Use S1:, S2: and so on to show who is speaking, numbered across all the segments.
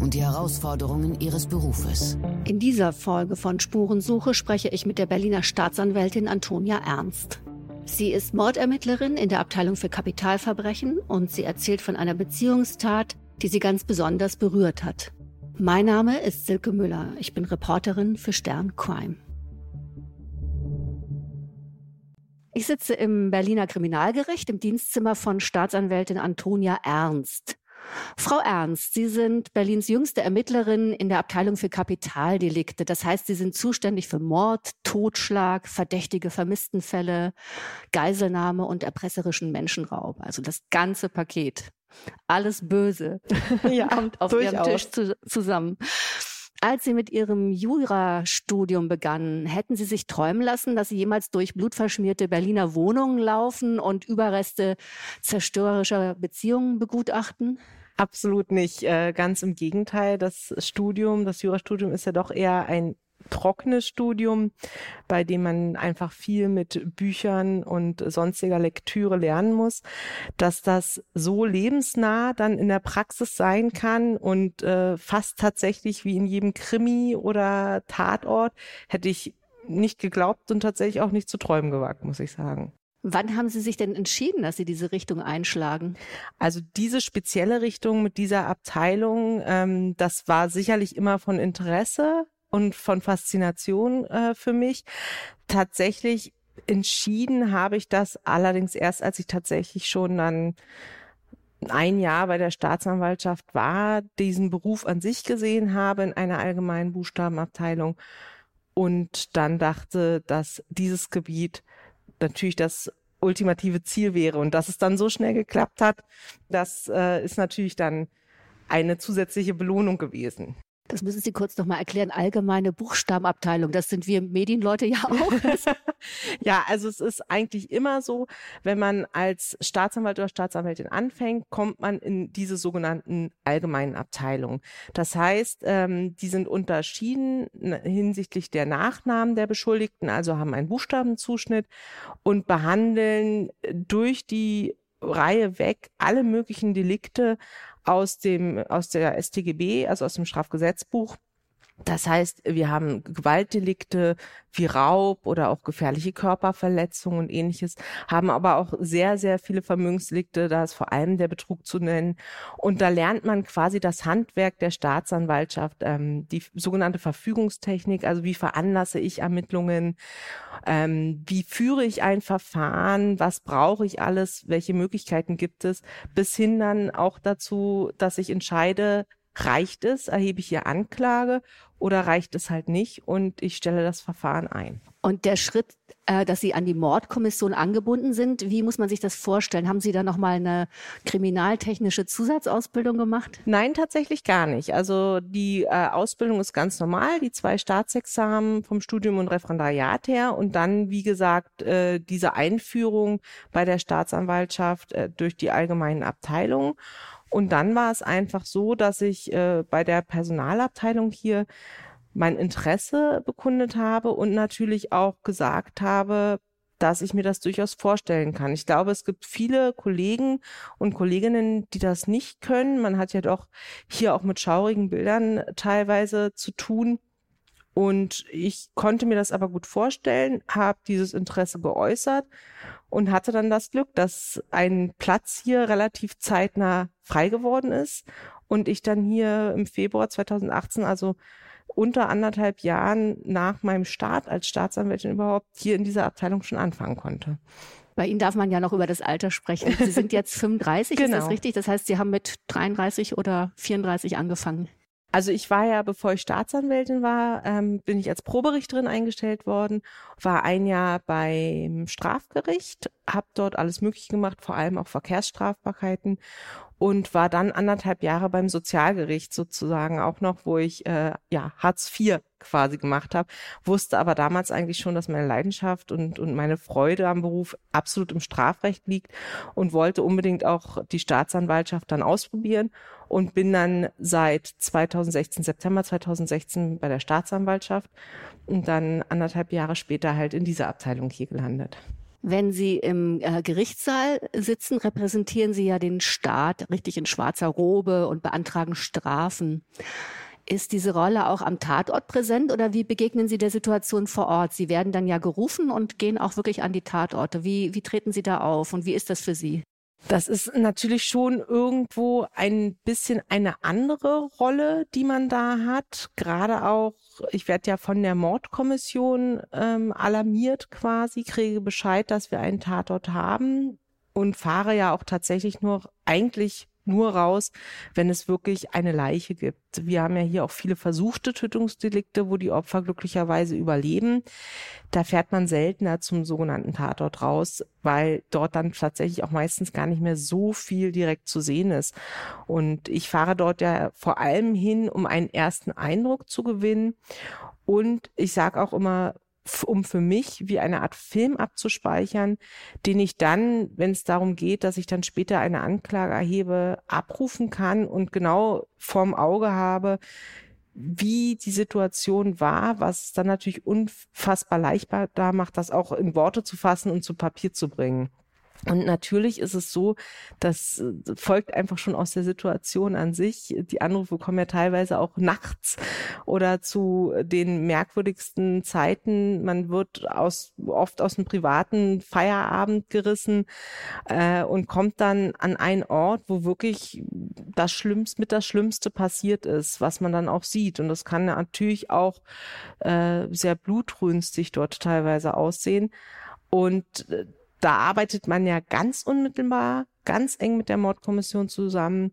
S1: und die Herausforderungen ihres Berufes.
S2: In dieser Folge von Spurensuche spreche ich mit der Berliner Staatsanwältin Antonia Ernst. Sie ist Mordermittlerin in der Abteilung für Kapitalverbrechen und sie erzählt von einer Beziehungstat, die sie ganz besonders berührt hat. Mein Name ist Silke Müller. Ich bin Reporterin für Stern Crime. Ich sitze im Berliner Kriminalgericht im Dienstzimmer von Staatsanwältin Antonia Ernst. Frau Ernst, Sie sind Berlins jüngste Ermittlerin in der Abteilung für Kapitaldelikte. Das heißt, Sie sind zuständig für Mord, Totschlag, verdächtige Vermisstenfälle, Geiselnahme und erpresserischen Menschenraub. Also das ganze Paket. Alles Böse ja, kommt auf durchaus. Ihrem Tisch zu, zusammen. Als Sie mit Ihrem Jurastudium begannen, hätten Sie sich träumen lassen, dass Sie jemals durch blutverschmierte Berliner Wohnungen laufen und Überreste zerstörerischer Beziehungen begutachten?
S3: Absolut nicht. Äh, ganz im Gegenteil. Das Studium, das Jurastudium ist ja doch eher ein trockenes Studium, bei dem man einfach viel mit Büchern und sonstiger Lektüre lernen muss, dass das so lebensnah dann in der Praxis sein kann und äh, fast tatsächlich wie in jedem Krimi oder Tatort hätte ich nicht geglaubt und tatsächlich auch nicht zu träumen gewagt, muss ich sagen.
S2: Wann haben Sie sich denn entschieden, dass Sie diese Richtung einschlagen?
S3: Also diese spezielle Richtung mit dieser Abteilung, ähm, das war sicherlich immer von Interesse und von Faszination äh, für mich. Tatsächlich entschieden habe ich das allerdings erst, als ich tatsächlich schon dann ein Jahr bei der Staatsanwaltschaft war, diesen Beruf an sich gesehen habe in einer allgemeinen Buchstabenabteilung und dann dachte, dass dieses Gebiet natürlich das ultimative Ziel wäre und dass es dann so schnell geklappt hat, das äh, ist natürlich dann eine zusätzliche Belohnung gewesen.
S2: Das müssen Sie kurz noch mal erklären. Allgemeine Buchstabenabteilung, das sind wir Medienleute ja auch.
S3: ja, also es ist eigentlich immer so, wenn man als Staatsanwalt oder Staatsanwältin anfängt, kommt man in diese sogenannten allgemeinen Abteilungen. Das heißt, ähm, die sind unterschieden hinsichtlich der Nachnamen der Beschuldigten, also haben einen Buchstabenzuschnitt und behandeln durch die Reihe weg alle möglichen Delikte aus dem, aus der StGB, also aus dem Strafgesetzbuch das heißt, wir haben Gewaltdelikte wie Raub oder auch gefährliche Körperverletzungen und ähnliches, haben aber auch sehr, sehr viele Vermögensdelikte, da ist vor allem der Betrug zu nennen. Und da lernt man quasi das Handwerk der Staatsanwaltschaft, ähm, die sogenannte Verfügungstechnik, also wie veranlasse ich Ermittlungen, ähm, wie führe ich ein Verfahren, was brauche ich alles, welche Möglichkeiten gibt es, bis hin dann auch dazu, dass ich entscheide, reicht es, erhebe ich hier Anklage oder reicht es halt nicht und ich stelle das Verfahren ein.
S2: Und der Schritt, äh, dass Sie an die Mordkommission angebunden sind, wie muss man sich das vorstellen? Haben Sie da nochmal eine kriminaltechnische Zusatzausbildung gemacht?
S3: Nein, tatsächlich gar nicht. Also die äh, Ausbildung ist ganz normal, die zwei Staatsexamen vom Studium und Referendariat her und dann, wie gesagt, äh, diese Einführung bei der Staatsanwaltschaft äh, durch die allgemeinen Abteilungen. Und dann war es einfach so, dass ich äh, bei der Personalabteilung hier mein Interesse bekundet habe und natürlich auch gesagt habe, dass ich mir das durchaus vorstellen kann. Ich glaube, es gibt viele Kollegen und Kolleginnen, die das nicht können. Man hat ja doch hier auch mit schaurigen Bildern teilweise zu tun. Und ich konnte mir das aber gut vorstellen, habe dieses Interesse geäußert und hatte dann das Glück, dass ein Platz hier relativ zeitnah frei geworden ist und ich dann hier im Februar 2018, also unter anderthalb Jahren nach meinem Start als Staatsanwältin überhaupt hier in dieser Abteilung schon anfangen konnte.
S2: Bei Ihnen darf man ja noch über das Alter sprechen. Sie sind jetzt 35, genau. ist das genau. richtig? Das heißt, Sie haben mit 33 oder 34 angefangen.
S3: Also ich war ja, bevor ich Staatsanwältin war, ähm, bin ich als Proberichterin eingestellt worden, war ein Jahr beim Strafgericht, habe dort alles möglich gemacht, vor allem auch Verkehrsstrafbarkeiten und war dann anderthalb Jahre beim Sozialgericht sozusagen auch noch, wo ich äh, ja Hartz IV quasi gemacht habe, wusste aber damals eigentlich schon, dass meine Leidenschaft und, und meine Freude am Beruf absolut im Strafrecht liegt und wollte unbedingt auch die Staatsanwaltschaft dann ausprobieren und bin dann seit 2016, September 2016 bei der Staatsanwaltschaft und dann anderthalb Jahre später halt in dieser Abteilung hier gelandet.
S2: Wenn Sie im äh, Gerichtssaal sitzen, repräsentieren Sie ja den Staat richtig in schwarzer Robe und beantragen Strafen. Ist diese Rolle auch am Tatort präsent oder wie begegnen Sie der Situation vor Ort? Sie werden dann ja gerufen und gehen auch wirklich an die Tatorte. Wie, wie treten Sie da auf und wie ist das für Sie?
S3: Das ist natürlich schon irgendwo ein bisschen eine andere Rolle, die man da hat. Gerade auch, ich werde ja von der Mordkommission ähm, alarmiert quasi, kriege Bescheid, dass wir einen Tatort haben und fahre ja auch tatsächlich nur eigentlich nur raus, wenn es wirklich eine Leiche gibt. Wir haben ja hier auch viele versuchte Tötungsdelikte, wo die Opfer glücklicherweise überleben. Da fährt man seltener zum sogenannten Tatort raus, weil dort dann tatsächlich auch meistens gar nicht mehr so viel direkt zu sehen ist. Und ich fahre dort ja vor allem hin, um einen ersten Eindruck zu gewinnen. Und ich sage auch immer, um für mich wie eine Art Film abzuspeichern, den ich dann, wenn es darum geht, dass ich dann später eine Anklage erhebe, abrufen kann und genau vorm Auge habe, wie die Situation war, was dann natürlich unfassbar leichtbar da macht, das auch in Worte zu fassen und zu Papier zu bringen. Und natürlich ist es so, das äh, folgt einfach schon aus der Situation an sich. Die Anrufe kommen ja teilweise auch nachts oder zu den merkwürdigsten Zeiten. Man wird aus, oft aus einem privaten Feierabend gerissen äh, und kommt dann an einen Ort, wo wirklich das Schlimmste mit das Schlimmste passiert ist, was man dann auch sieht. Und das kann natürlich auch äh, sehr blutrünstig dort teilweise aussehen. Und äh, da arbeitet man ja ganz unmittelbar, ganz eng mit der Mordkommission zusammen.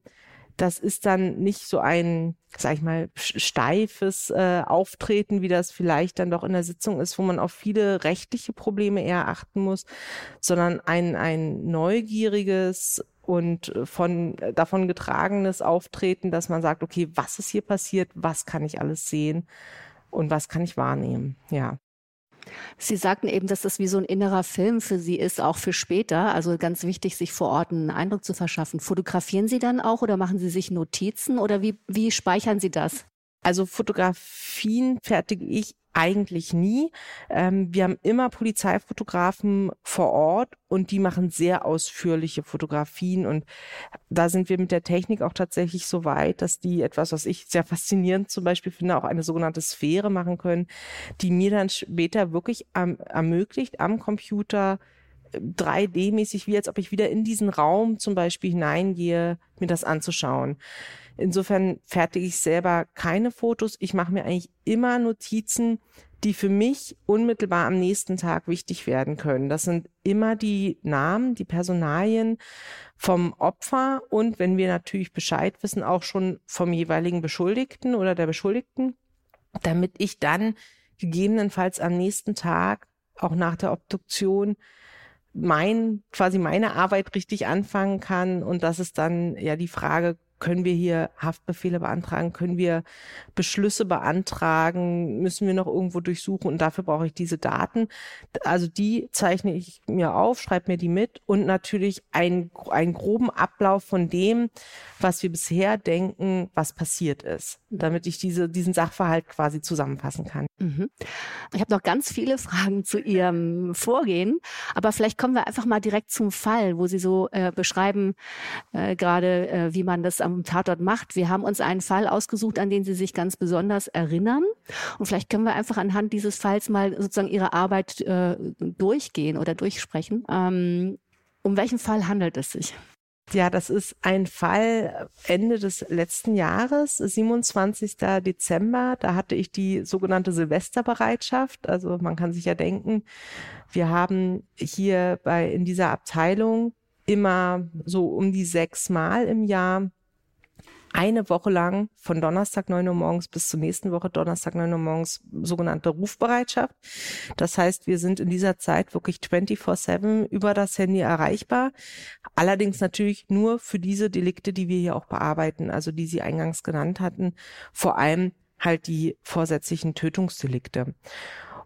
S3: Das ist dann nicht so ein, sag ich mal, steifes äh, Auftreten, wie das vielleicht dann doch in der Sitzung ist, wo man auf viele rechtliche Probleme eher achten muss, sondern ein, ein neugieriges und von davon getragenes Auftreten, dass man sagt, okay, was ist hier passiert, was kann ich alles sehen und was kann ich wahrnehmen, ja.
S2: Sie sagten eben, dass das wie so ein innerer Film für Sie ist, auch für später. Also ganz wichtig, sich vor Ort einen Eindruck zu verschaffen. Fotografieren Sie dann auch oder machen Sie sich Notizen oder wie, wie speichern Sie das?
S3: Also Fotografien fertige ich eigentlich nie. Ähm, wir haben immer Polizeifotografen vor Ort und die machen sehr ausführliche Fotografien und da sind wir mit der Technik auch tatsächlich so weit, dass die etwas, was ich sehr faszinierend zum Beispiel finde, auch eine sogenannte Sphäre machen können, die mir dann später wirklich ähm, ermöglicht, am Computer 3D-mäßig, wie als ob ich wieder in diesen Raum zum Beispiel hineingehe, mir das anzuschauen. Insofern fertige ich selber keine Fotos. Ich mache mir eigentlich immer Notizen, die für mich unmittelbar am nächsten Tag wichtig werden können. Das sind immer die Namen, die Personalien vom Opfer und wenn wir natürlich Bescheid wissen, auch schon vom jeweiligen Beschuldigten oder der Beschuldigten, damit ich dann gegebenenfalls am nächsten Tag, auch nach der Obduktion, mein, quasi meine Arbeit richtig anfangen kann. Und das ist dann ja die Frage, können wir hier Haftbefehle beantragen? Können wir Beschlüsse beantragen? Müssen wir noch irgendwo durchsuchen? Und dafür brauche ich diese Daten. Also die zeichne ich mir auf, schreibe mir die mit und natürlich einen, einen groben Ablauf von dem, was wir bisher denken, was passiert ist, damit ich diese, diesen Sachverhalt quasi zusammenfassen kann.
S2: Mhm. Ich habe noch ganz viele Fragen zu Ihrem Vorgehen, aber vielleicht kommen wir einfach mal direkt zum Fall, wo Sie so äh, beschreiben, äh, gerade äh, wie man das am Tatort macht. Wir haben uns einen Fall ausgesucht, an den Sie sich ganz besonders erinnern. Und vielleicht können wir einfach anhand dieses Falls mal sozusagen Ihre Arbeit äh, durchgehen oder durchsprechen. Ähm, um welchen Fall handelt es sich?
S3: Ja, das ist ein Fall Ende des letzten Jahres, 27. Dezember. Da hatte ich die sogenannte Silvesterbereitschaft. Also man kann sich ja denken, wir haben hier bei, in dieser Abteilung immer so um die sechs Mal im Jahr eine Woche lang von Donnerstag 9 Uhr morgens bis zur nächsten Woche Donnerstag 9 Uhr morgens sogenannte Rufbereitschaft. Das heißt, wir sind in dieser Zeit wirklich 24-7 über das Handy erreichbar. Allerdings natürlich nur für diese Delikte, die wir hier auch bearbeiten, also die Sie eingangs genannt hatten. Vor allem halt die vorsätzlichen Tötungsdelikte.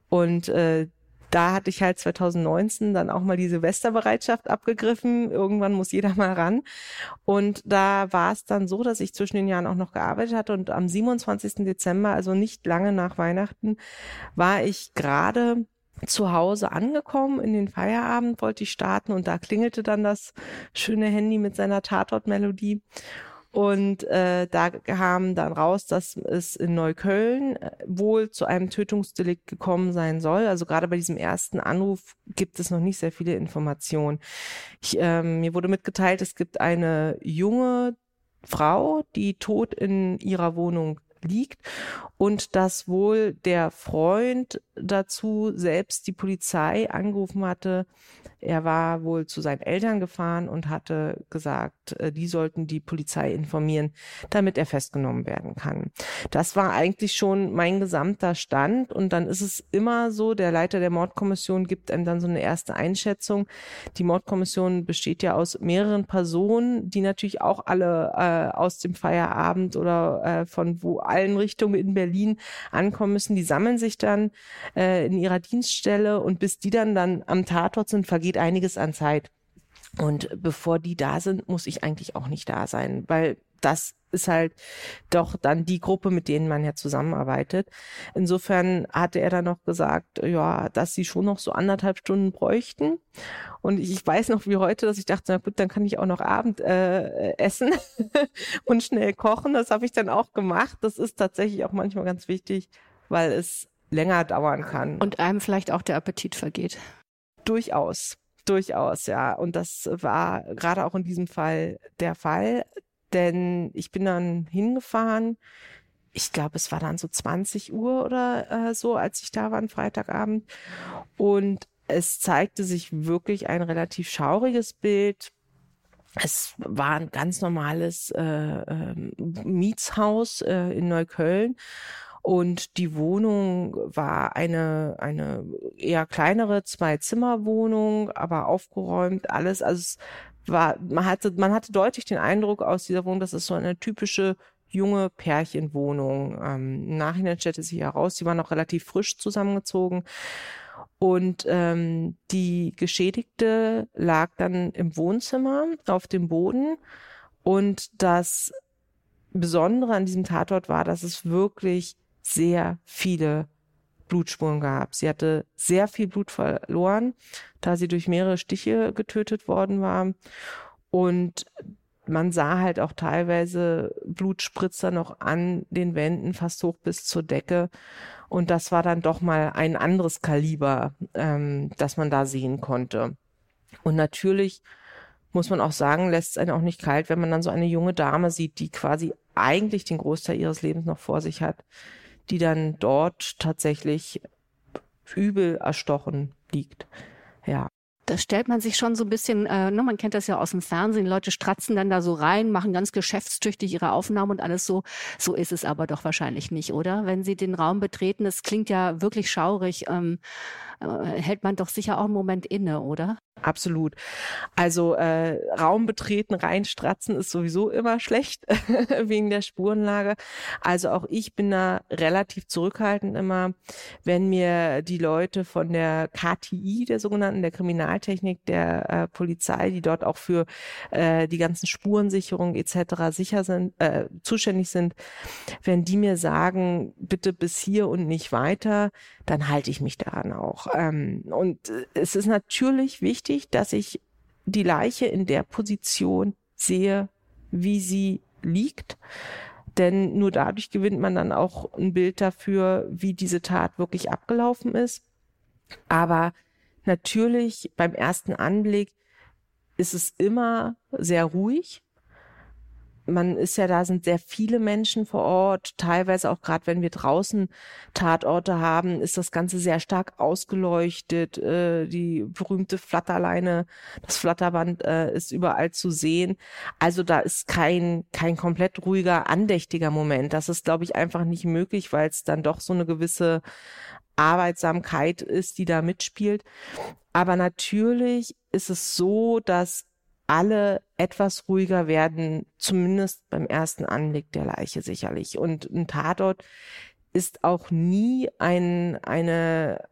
S3: Und äh, da hatte ich halt 2019 dann auch mal die Silvesterbereitschaft abgegriffen. Irgendwann muss jeder mal ran. Und da war es dann so, dass ich zwischen den Jahren auch noch gearbeitet hatte. Und am 27. Dezember, also nicht lange nach Weihnachten, war ich gerade zu Hause angekommen, in den Feierabend wollte ich starten und da klingelte dann das schöne Handy mit seiner Tatortmelodie. Und äh, da kam dann raus, dass es in Neukölln äh, wohl zu einem Tötungsdelikt gekommen sein soll. Also gerade bei diesem ersten Anruf gibt es noch nicht sehr viele Informationen. Ich, ähm, mir wurde mitgeteilt, es gibt eine junge Frau, die tot in ihrer Wohnung liegt und dass wohl der Freund dazu selbst die Polizei angerufen hatte, er war wohl zu seinen Eltern gefahren und hatte gesagt, äh, die sollten die Polizei informieren, damit er festgenommen werden kann. Das war eigentlich schon mein gesamter Stand. Und dann ist es immer so, der Leiter der Mordkommission gibt einem dann so eine erste Einschätzung. Die Mordkommission besteht ja aus mehreren Personen, die natürlich auch alle äh, aus dem Feierabend oder äh, von wo allen Richtungen in Berlin ankommen müssen. Die sammeln sich dann äh, in ihrer Dienststelle und bis die dann dann am Tatort sind, vergeht vergeht einiges an Zeit. Und bevor die da sind, muss ich eigentlich auch nicht da sein, weil das ist halt doch dann die Gruppe, mit denen man ja zusammenarbeitet. Insofern hatte er dann noch gesagt, ja, dass sie schon noch so anderthalb Stunden bräuchten. Und ich weiß noch wie heute, dass ich dachte, na gut, dann kann ich auch noch Abend äh, essen und schnell kochen. Das habe ich dann auch gemacht. Das ist tatsächlich auch manchmal ganz wichtig, weil es länger dauern kann.
S2: Und einem vielleicht auch der Appetit vergeht.
S3: Durchaus. Durchaus, ja. Und das war gerade auch in diesem Fall der Fall, denn ich bin dann hingefahren. Ich glaube, es war dann so 20 Uhr oder äh, so, als ich da war, am Freitagabend. Und es zeigte sich wirklich ein relativ schauriges Bild. Es war ein ganz normales äh, äh, Mietshaus äh, in Neukölln und die Wohnung war eine, eine eher kleinere Zwei-Zimmer-Wohnung, aber aufgeräumt, alles. Also es war, man hatte, man hatte deutlich den Eindruck aus dieser Wohnung, dass es so eine typische junge Pärchenwohnung. Ähm, Im Nachhinein stellte sich heraus, sie war noch relativ frisch zusammengezogen. Und ähm, die Geschädigte lag dann im Wohnzimmer auf dem Boden. Und das Besondere an diesem Tatort war, dass es wirklich sehr viele Blutspuren gab. Sie hatte sehr viel Blut verloren, da sie durch mehrere Stiche getötet worden war. Und man sah halt auch teilweise Blutspritzer noch an den Wänden, fast hoch bis zur Decke. Und das war dann doch mal ein anderes Kaliber, ähm, das man da sehen konnte. Und natürlich muss man auch sagen, lässt es einen auch nicht kalt, wenn man dann so eine junge Dame sieht, die quasi eigentlich den Großteil ihres Lebens noch vor sich hat, die dann dort tatsächlich übel erstochen liegt. Ja.
S2: Das stellt man sich schon so ein bisschen, äh, ne, man kennt das ja aus dem Fernsehen, Leute stratzen dann da so rein, machen ganz geschäftstüchtig ihre Aufnahmen und alles so. So ist es aber doch wahrscheinlich nicht, oder? Wenn sie den Raum betreten, das klingt ja wirklich schaurig, ähm, äh, hält man doch sicher auch einen Moment inne, oder?
S3: Absolut. Also äh, Raum betreten, reinstratzen ist sowieso immer schlecht wegen der Spurenlage. Also auch ich bin da relativ zurückhaltend immer, wenn mir die Leute von der KTI, der sogenannten, der Kriminaltechnik der äh, Polizei, die dort auch für äh, die ganzen Spurensicherung etc. sicher sind, äh, zuständig sind, wenn die mir sagen, bitte bis hier und nicht weiter, dann halte ich mich daran auch. Ähm, und äh, es ist natürlich wichtig, dass ich die Leiche in der Position sehe, wie sie liegt. Denn nur dadurch gewinnt man dann auch ein Bild dafür, wie diese Tat wirklich abgelaufen ist. Aber natürlich beim ersten Anblick ist es immer sehr ruhig. man ist ja da, sind sehr viele Menschen vor Ort. Teilweise auch gerade, wenn wir draußen Tatorte haben, ist das Ganze sehr stark ausgeleuchtet. Äh, die berühmte Flatterleine, das Flatterband äh, ist überall zu sehen. Also da ist kein, kein komplett ruhiger, andächtiger Moment. Das ist, glaube ich, einfach nicht möglich, weil es dann doch so eine gewisse Arbeitsamkeit ist, die da mitspielt. Aber natürlich ist es so, dass alle etwas ruhiger werden, zumindest beim ersten Anblick der Leiche sicherlich. Und ein Tatort ist auch nie ein, eine,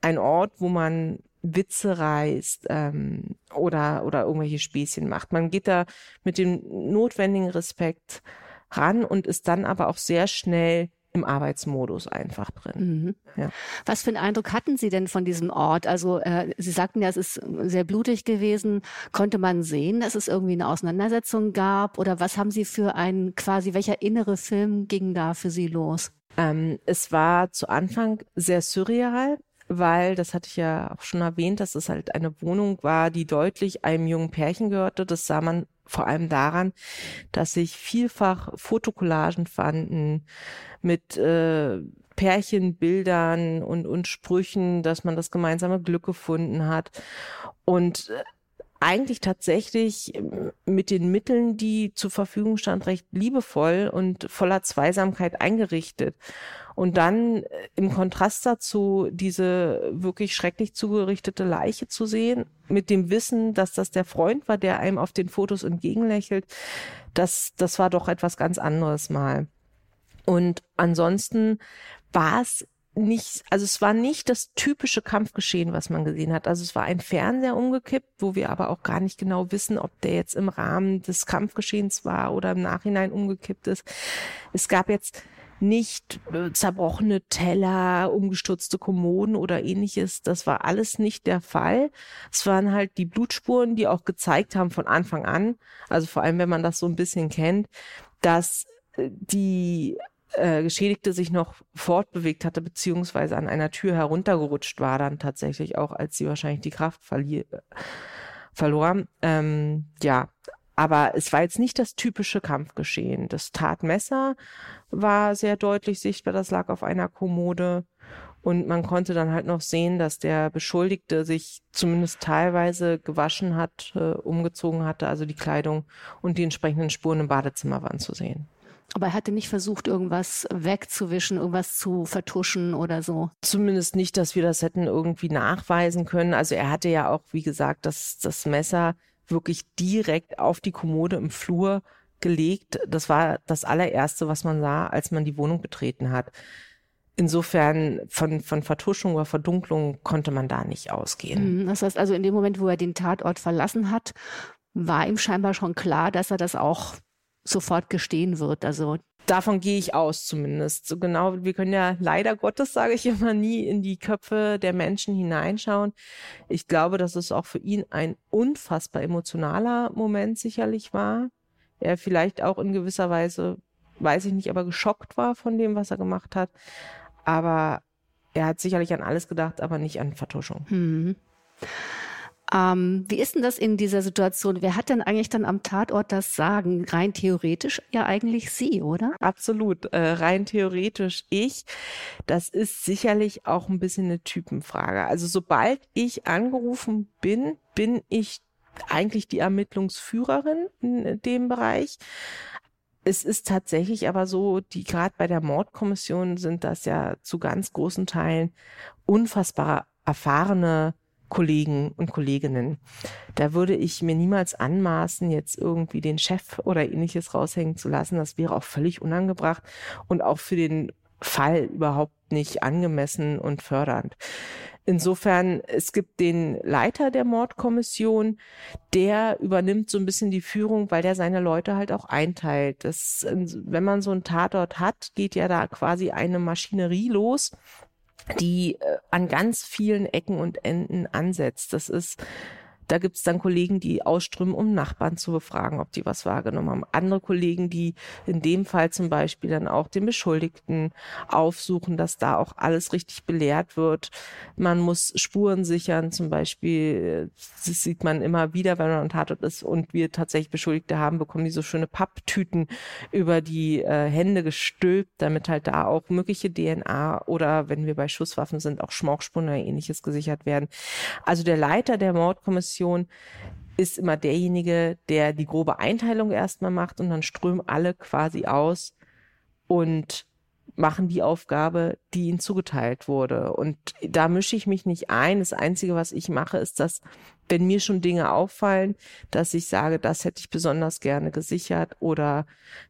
S3: ein Ort, wo man Witze reißt ähm, oder, oder irgendwelche Späßchen macht. Man geht da mit dem notwendigen Respekt ran und ist dann aber auch sehr schnell im Arbeitsmodus einfach drin. Mhm.
S2: Ja. Was für einen Eindruck hatten Sie denn von diesem Ort? Also äh, Sie sagten ja, es ist sehr blutig gewesen. Konnte man sehen, dass es irgendwie eine Auseinandersetzung gab? Oder was haben Sie für einen quasi, welcher innere Film ging da für Sie los?
S3: Ähm, es war zu Anfang sehr surreal weil, das hatte ich ja auch schon erwähnt, dass es halt eine Wohnung war, die deutlich einem jungen Pärchen gehörte. Das sah man vor allem daran, dass sich vielfach Fotokollagen fanden mit äh, Pärchenbildern und, und Sprüchen, dass man das gemeinsame Glück gefunden hat. Und äh, eigentlich tatsächlich ähm, mit den Mitteln, die zur Verfügung stand, recht liebevoll und voller Zweisamkeit eingerichtet. Und dann äh, im Kontrast dazu diese wirklich schrecklich zugerichtete Leiche zu sehen, mit dem Wissen, dass das der Freund war, der einem auf den Fotos entgegenlächelt, das, das war doch etwas ganz anderes mal. Und ansonsten war es nicht, also es war nicht das typische Kampfgeschehen, was man gesehen hat. Also es war ein Fernseher umgekippt, wo wir aber auch gar nicht genau wissen, ob der jetzt im Rahmen des Kampfgeschehens war oder im Nachhinein umgekippt ist. Es gab jetzt nicht äh, zerbrochene Teller, umgestürzte Kommoden oder ähnliches. Das war alles nicht der Fall. Es waren halt die Blutspuren, die auch gezeigt haben von Anfang an, also vor allem wenn man das so ein bisschen kennt, dass äh, die äh, Geschädigte sich noch fortbewegt hatte, beziehungsweise an einer Tür heruntergerutscht war dann tatsächlich auch, als sie wahrscheinlich die Kraft verlier verlor. Ähm, ja, aber es war jetzt nicht das typische Kampfgeschehen. Das Tatmesser war sehr deutlich sichtbar, das lag auf einer Kommode. Und man konnte dann halt noch sehen, dass der Beschuldigte sich zumindest teilweise gewaschen hat, äh, umgezogen hatte, also die Kleidung und die entsprechenden Spuren im Badezimmer waren zu sehen.
S2: Aber er hatte nicht versucht, irgendwas wegzuwischen, irgendwas zu vertuschen oder so.
S3: Zumindest nicht, dass wir das hätten irgendwie nachweisen können. Also er hatte ja auch, wie gesagt, das, das Messer wirklich direkt auf die Kommode im Flur gelegt. Das war das allererste, was man sah, als man die Wohnung betreten hat. Insofern von, von Vertuschung oder Verdunklung konnte man da nicht ausgehen.
S2: Mhm, das heißt also, in dem Moment, wo er den Tatort verlassen hat, war ihm scheinbar schon klar, dass er das auch sofort gestehen wird. Also
S3: davon gehe ich aus zumindest. So genau, wir können ja leider Gottes, sage ich immer, nie in die Köpfe der Menschen hineinschauen. Ich glaube, dass es auch für ihn ein unfassbar emotionaler Moment sicherlich war. Er vielleicht auch in gewisser Weise, weiß ich nicht, aber geschockt war von dem, was er gemacht hat. Aber er hat sicherlich an alles gedacht, aber nicht an Vertuschung.
S2: Hm. Ähm, wie ist denn das in dieser Situation? Wer hat denn eigentlich dann am Tatort das Sagen? Rein theoretisch ja eigentlich Sie, oder?
S3: Absolut, äh, rein theoretisch ich. Das ist sicherlich auch ein bisschen eine Typenfrage. Also sobald ich angerufen bin, bin ich eigentlich die Ermittlungsführerin in dem Bereich. Es ist tatsächlich aber so, die gerade bei der Mordkommission sind das ja zu ganz großen Teilen unfassbar erfahrene Kollegen und Kolleginnen. Da würde ich mir niemals anmaßen, jetzt irgendwie den Chef oder ähnliches raushängen zu lassen. Das wäre auch völlig unangebracht und auch für den Fall überhaupt nicht angemessen und fördernd. Insofern, es gibt den Leiter der Mordkommission, der übernimmt so ein bisschen die Führung, weil der seine Leute halt auch einteilt. Das, wenn man so einen Tatort hat, geht ja da quasi eine Maschinerie los die äh, an ganz vielen Ecken und Enden ansetzt. Das ist Da gibt es dann Kollegen, die ausströmen, um Nachbarn zu befragen, ob die was wahrgenommen haben. Andere Kollegen, die in dem Fall zum Beispiel dann auch den Beschuldigten aufsuchen, dass da auch alles richtig belehrt wird. Man muss Spuren sichern, zum Beispiel, das sieht man immer wieder, wenn man am Tatort ist und wir tatsächlich Beschuldigte haben, bekommen die so schöne Papptüten über die äh, Hände gestülpt, damit halt da auch mögliche DNA oder wenn wir bei Schusswaffen sind, auch Schmauchspuren oder ähnliches gesichert werden. Also der Leiter der Mordkommission Organisation ist immer derjenige, der die grobe Einteilung erstmal macht und dann strömen alle quasi aus und machen die Aufgabe, die ihnen zugeteilt wurde. Und da mische ich mich nicht ein. Das Einzige, was ich mache, ist, dass, wenn mir schon Dinge auffallen, dass ich sage, das hätte ich besonders gerne gesichert oder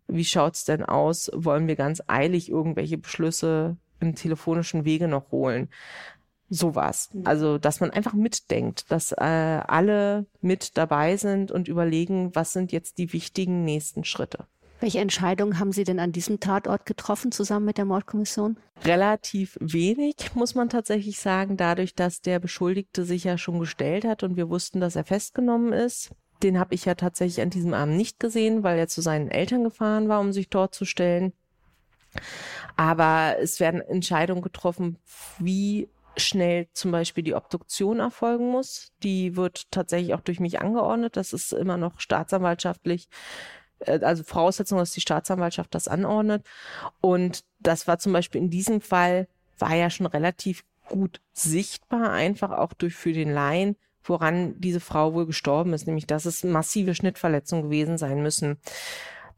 S3: wie schaut's denn aus? Wollen wir ganz eilig irgendwelche Beschlüsse im telefonischen Wege noch holen? Sowas. Mhm. Also, dass man einfach mitdenkt, dass äh, alle mit dabei sind und überlegen, was sind jetzt die wichtigen nächsten Schritte.
S2: Welche Entscheidungen haben Sie denn an diesem Tatort getroffen, zusammen mit der Mordkommission?
S3: Relativ wenig, muss man tatsächlich sagen, dadurch, dass der Beschuldigte sich ja schon gestellt hat und wir wussten, dass er festgenommen ist. Den habe ich ja tatsächlich an diesem Abend nicht gesehen, weil er zu seinen Eltern gefahren war, um sich dort zu stellen. Aber es werden Entscheidungen getroffen, wie schnell zum Beispiel die Obduktion erfolgen muss. Die wird tatsächlich auch durch mich angeordnet. Das ist immer noch staatsanwaltschaftlich äh, also Voraussetzung, dass die Staatsanwaltschaft das anordnet. Und das war zum Beispiel in diesem Fall, war ja schon relativ gut sichtbar, einfach auch durch für den Laien, woran diese Frau wohl gestorben ist, nämlich dass es massive Schnittverletzungen gewesen sein müssen.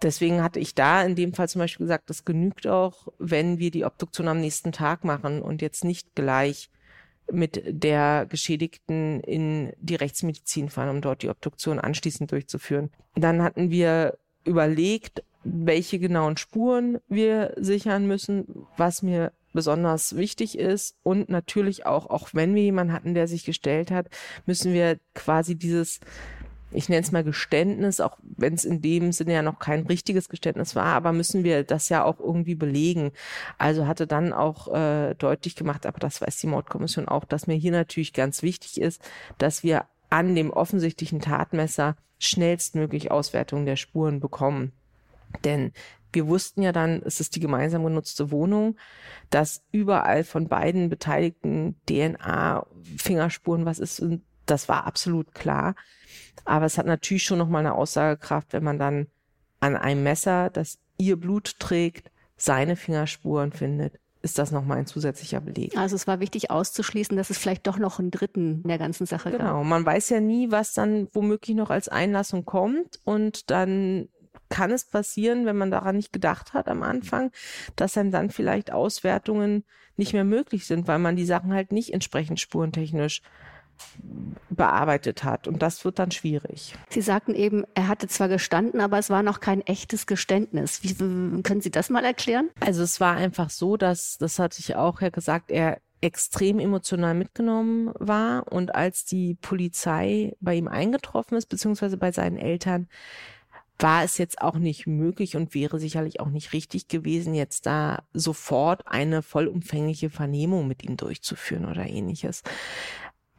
S3: Deswegen hatte ich da in dem Fall zum Beispiel gesagt, das genügt auch, wenn wir die Obduktion am nächsten Tag machen und jetzt nicht gleich mit der Geschädigten in die Rechtsmedizin fahren, um dort die Obduktion anschließend durchzuführen. Dann hatten wir überlegt, welche genauen Spuren wir sichern müssen, was mir besonders wichtig ist und natürlich auch, auch wenn wir jemanden hatten, der sich gestellt hat, müssen wir quasi dieses ich nenne es mal Geständnis, auch wenn es in dem Sinne ja noch kein richtiges Geständnis war, aber müssen wir das ja auch irgendwie belegen. Also hatte dann auch äh, deutlich gemacht, aber das weiß die Mordkommission auch, dass mir hier natürlich ganz wichtig ist, dass wir an dem offensichtlichen Tatmesser schnellstmöglich Auswertung der Spuren bekommen. Denn wir wussten ja dann, es ist die gemeinsam genutzte Wohnung, dass überall von beiden Beteiligten DNA, Fingerspuren, was ist, das war absolut klar. Aber es hat natürlich schon nochmal eine Aussagekraft, wenn man dann an einem Messer, das ihr Blut trägt, seine Fingerspuren findet, ist das nochmal ein zusätzlicher Beleg.
S2: Also es war wichtig auszuschließen, dass es vielleicht doch noch einen Dritten in der ganzen Sache
S3: genau.
S2: gab.
S3: Genau, man weiß ja nie, was dann womöglich noch als Einlassung kommt und dann kann es passieren, wenn man daran nicht gedacht hat am Anfang, dass einem dann vielleicht Auswertungen nicht mehr möglich sind, weil man die Sachen halt nicht entsprechend spurentechnisch bearbeitet hat. Und das wird dann schwierig.
S2: Sie sagten eben, er hatte zwar gestanden, aber es war noch kein echtes Geständnis. Wie, können Sie das mal erklären?
S3: Also es war einfach so, dass, das hatte ich auch ja gesagt, er extrem emotional mitgenommen war. Und als die Polizei bei ihm eingetroffen ist, beziehungsweise bei seinen Eltern, war es jetzt auch nicht möglich und wäre sicherlich auch nicht richtig gewesen, jetzt da sofort eine vollumfängliche Vernehmung mit ihm durchzuführen oder ähnliches.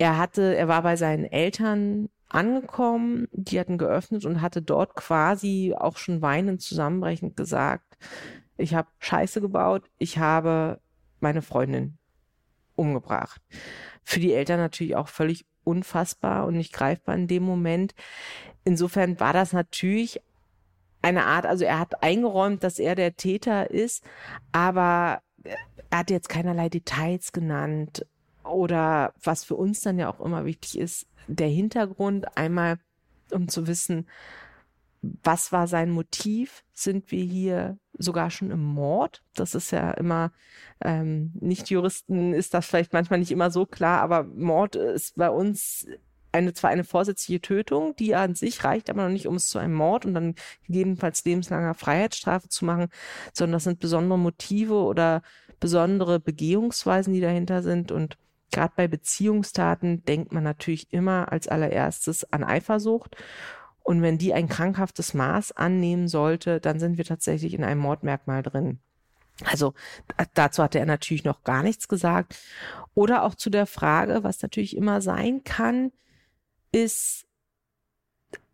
S3: Er hatte, er war bei seinen Eltern angekommen, die hatten geöffnet und hatte dort quasi auch schon weinend zusammenbrechend gesagt, ich habe Scheiße gebaut, ich habe meine Freundin umgebracht. Für die Eltern natürlich auch völlig unfassbar und nicht greifbar in dem Moment. Insofern war das natürlich eine Art, also er hat eingeräumt, dass er der Täter ist, aber er hat jetzt keinerlei Details genannt oder was für uns dann ja auch immer wichtig ist, der Hintergrund einmal, um zu wissen, was war sein Motiv? Sind wir hier sogar schon im Mord? Das ist ja immer, ähm, nicht Juristen ist das vielleicht manchmal nicht immer so klar, aber Mord ist bei uns eine, zwar eine vorsätzliche Tötung, die an sich reicht aber noch nicht, um es zu einem Mord und dann gegebenenfalls lebenslanger Freiheitsstrafe zu machen, sondern das sind besondere Motive oder besondere Begehungsweisen, die dahinter sind und Gerade bei Beziehungstaten denkt man natürlich immer als allererstes an Eifersucht. Und wenn die ein krankhaftes Maß annehmen sollte, dann sind wir tatsächlich in einem Mordmerkmal drin. Also dazu hatte er natürlich noch gar nichts gesagt. Oder auch zu der Frage, was natürlich immer sein kann, ist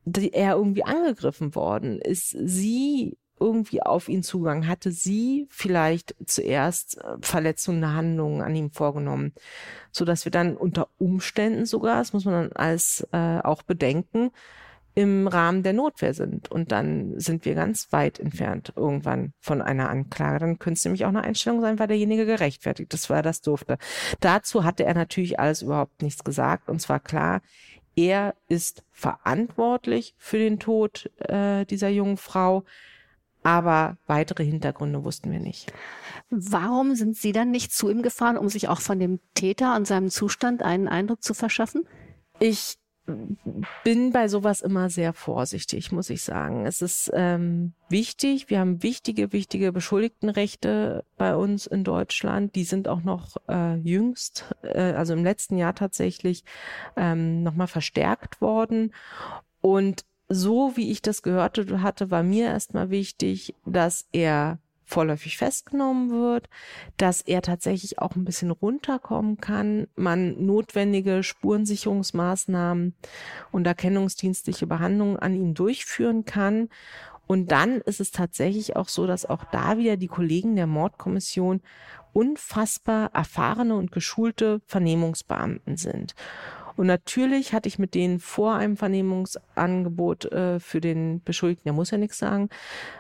S3: er irgendwie angegriffen worden? Ist sie irgendwie auf ihn zugegangen? Hatte sie vielleicht zuerst äh, verletzende Handlungen an ihm vorgenommen, so dass wir dann unter Umständen sogar, das muss man dann als äh, auch bedenken, im Rahmen der Notwehr sind. Und dann sind wir ganz weit entfernt irgendwann von einer Anklage. Dann könnte es nämlich auch eine Einstellung sein, weil derjenige gerechtfertigt ist, weil er das durfte. Dazu hatte er natürlich alles überhaupt nichts gesagt. Und zwar klar, er ist verantwortlich für den Tod äh, dieser jungen Frau. Aber weitere Hintergründe wussten wir nicht.
S2: Warum sind Sie dann nicht zu ihm gefahren, um sich auch von dem Täter und seinem Zustand einen Eindruck zu verschaffen?
S3: Ich bin bei sowas immer sehr vorsichtig, muss ich sagen. Es ist ähm, wichtig, wir haben wichtige, wichtige Beschuldigtenrechte bei uns in Deutschland. Die sind auch noch äh, jüngst, äh, also im letzten Jahr tatsächlich, ähm, nochmal verstärkt worden. Und so wie ich das gehört hatte, war mir erstmal wichtig, dass er vorläufig festgenommen wird, dass er tatsächlich auch ein bisschen runterkommen kann, man notwendige Spurensicherungsmaßnahmen und erkennungsdienstliche Behandlungen an ihm durchführen kann. Und dann ist es tatsächlich auch so, dass auch da wieder die Kollegen der Mordkommission unfassbar erfahrene und geschulte Vernehmungsbeamten sind. Und natürlich hatte ich mit denen vor einem Vernehmungsangebot äh, für den Beschuldigten, der muss ja nichts sagen,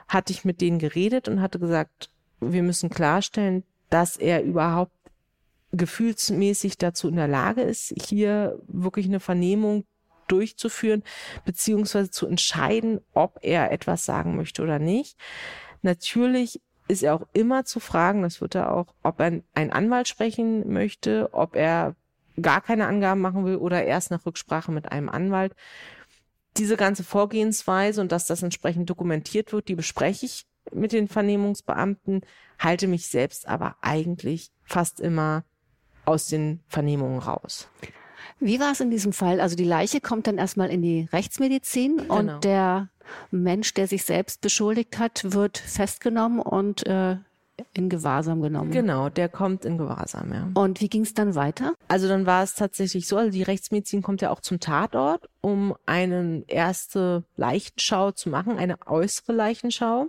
S3: hatte ich mit denen geredet und hatte gesagt, wir müssen klarstellen, dass er überhaupt gefühlsmäßig dazu in der Lage ist, hier wirklich eine Vernehmung durchzuführen, beziehungsweise zu entscheiden, ob er etwas sagen möchte oder nicht. Natürlich ist er auch immer zu fragen, das wird er auch, ob er einen Anwalt sprechen möchte, ob er gar keine Angaben machen will oder erst nach Rücksprache mit einem Anwalt. Diese ganze Vorgehensweise und dass das entsprechend dokumentiert wird, die bespreche ich mit den Vernehmungsbeamten, halte mich selbst aber eigentlich fast immer aus den Vernehmungen raus.
S2: Wie war es in diesem Fall? Also die Leiche kommt dann erstmal in die Rechtsmedizin genau. und der Mensch, der sich selbst beschuldigt hat, wird festgenommen und äh, in Gewahrsam genommen.
S3: Genau, der kommt in Gewahrsam, ja.
S2: Und wie ging es dann weiter?
S3: Also dann war es tatsächlich so, also die Rechtsmedizin kommt ja auch zum Tatort, um eine erste Leichenschau zu machen, eine äußere Leichenschau.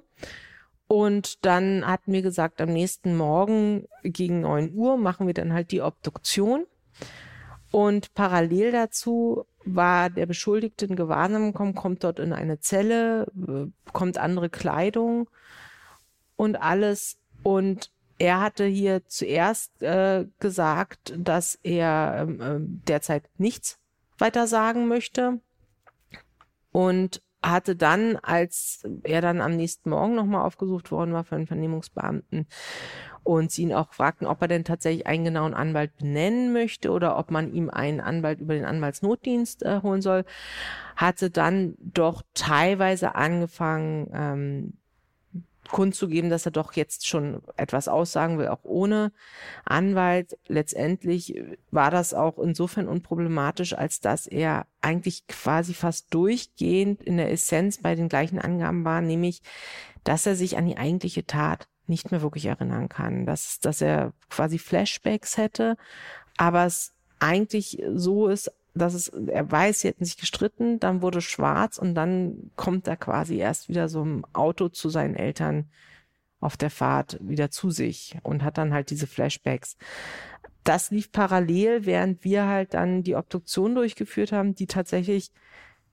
S3: Und dann hatten wir gesagt, am nächsten Morgen gegen neun Uhr machen wir dann halt die Obduktion. Und parallel dazu war der Beschuldigte in Gewahrsam gekommen, kommt dort in eine Zelle, bekommt andere Kleidung und alles und er hatte hier zuerst äh, gesagt, dass er äh, derzeit nichts weiter sagen möchte. Und hatte dann, als er dann am nächsten Morgen nochmal aufgesucht worden war von Vernehmungsbeamten und sie ihn auch fragten, ob er denn tatsächlich einen genauen Anwalt benennen möchte oder ob man ihm einen Anwalt über den Anwaltsnotdienst äh, holen soll, hatte dann doch teilweise angefangen, ähm, kundzugeben, dass er doch jetzt schon etwas aussagen will, auch ohne Anwalt. Letztendlich war das auch insofern unproblematisch, als dass er eigentlich quasi fast durchgehend in der Essenz bei den gleichen Angaben war, nämlich, dass er sich an die eigentliche Tat nicht mehr wirklich erinnern kann, dass, dass er quasi Flashbacks hätte, aber es eigentlich so ist, dass es, er weiß, sie hätten sich gestritten, dann wurde schwarz und dann kommt er quasi erst wieder so im Auto zu seinen Eltern auf der Fahrt wieder zu sich und hat dann halt diese Flashbacks. Das lief parallel, während wir halt dann die Obduktion durchgeführt haben, die tatsächlich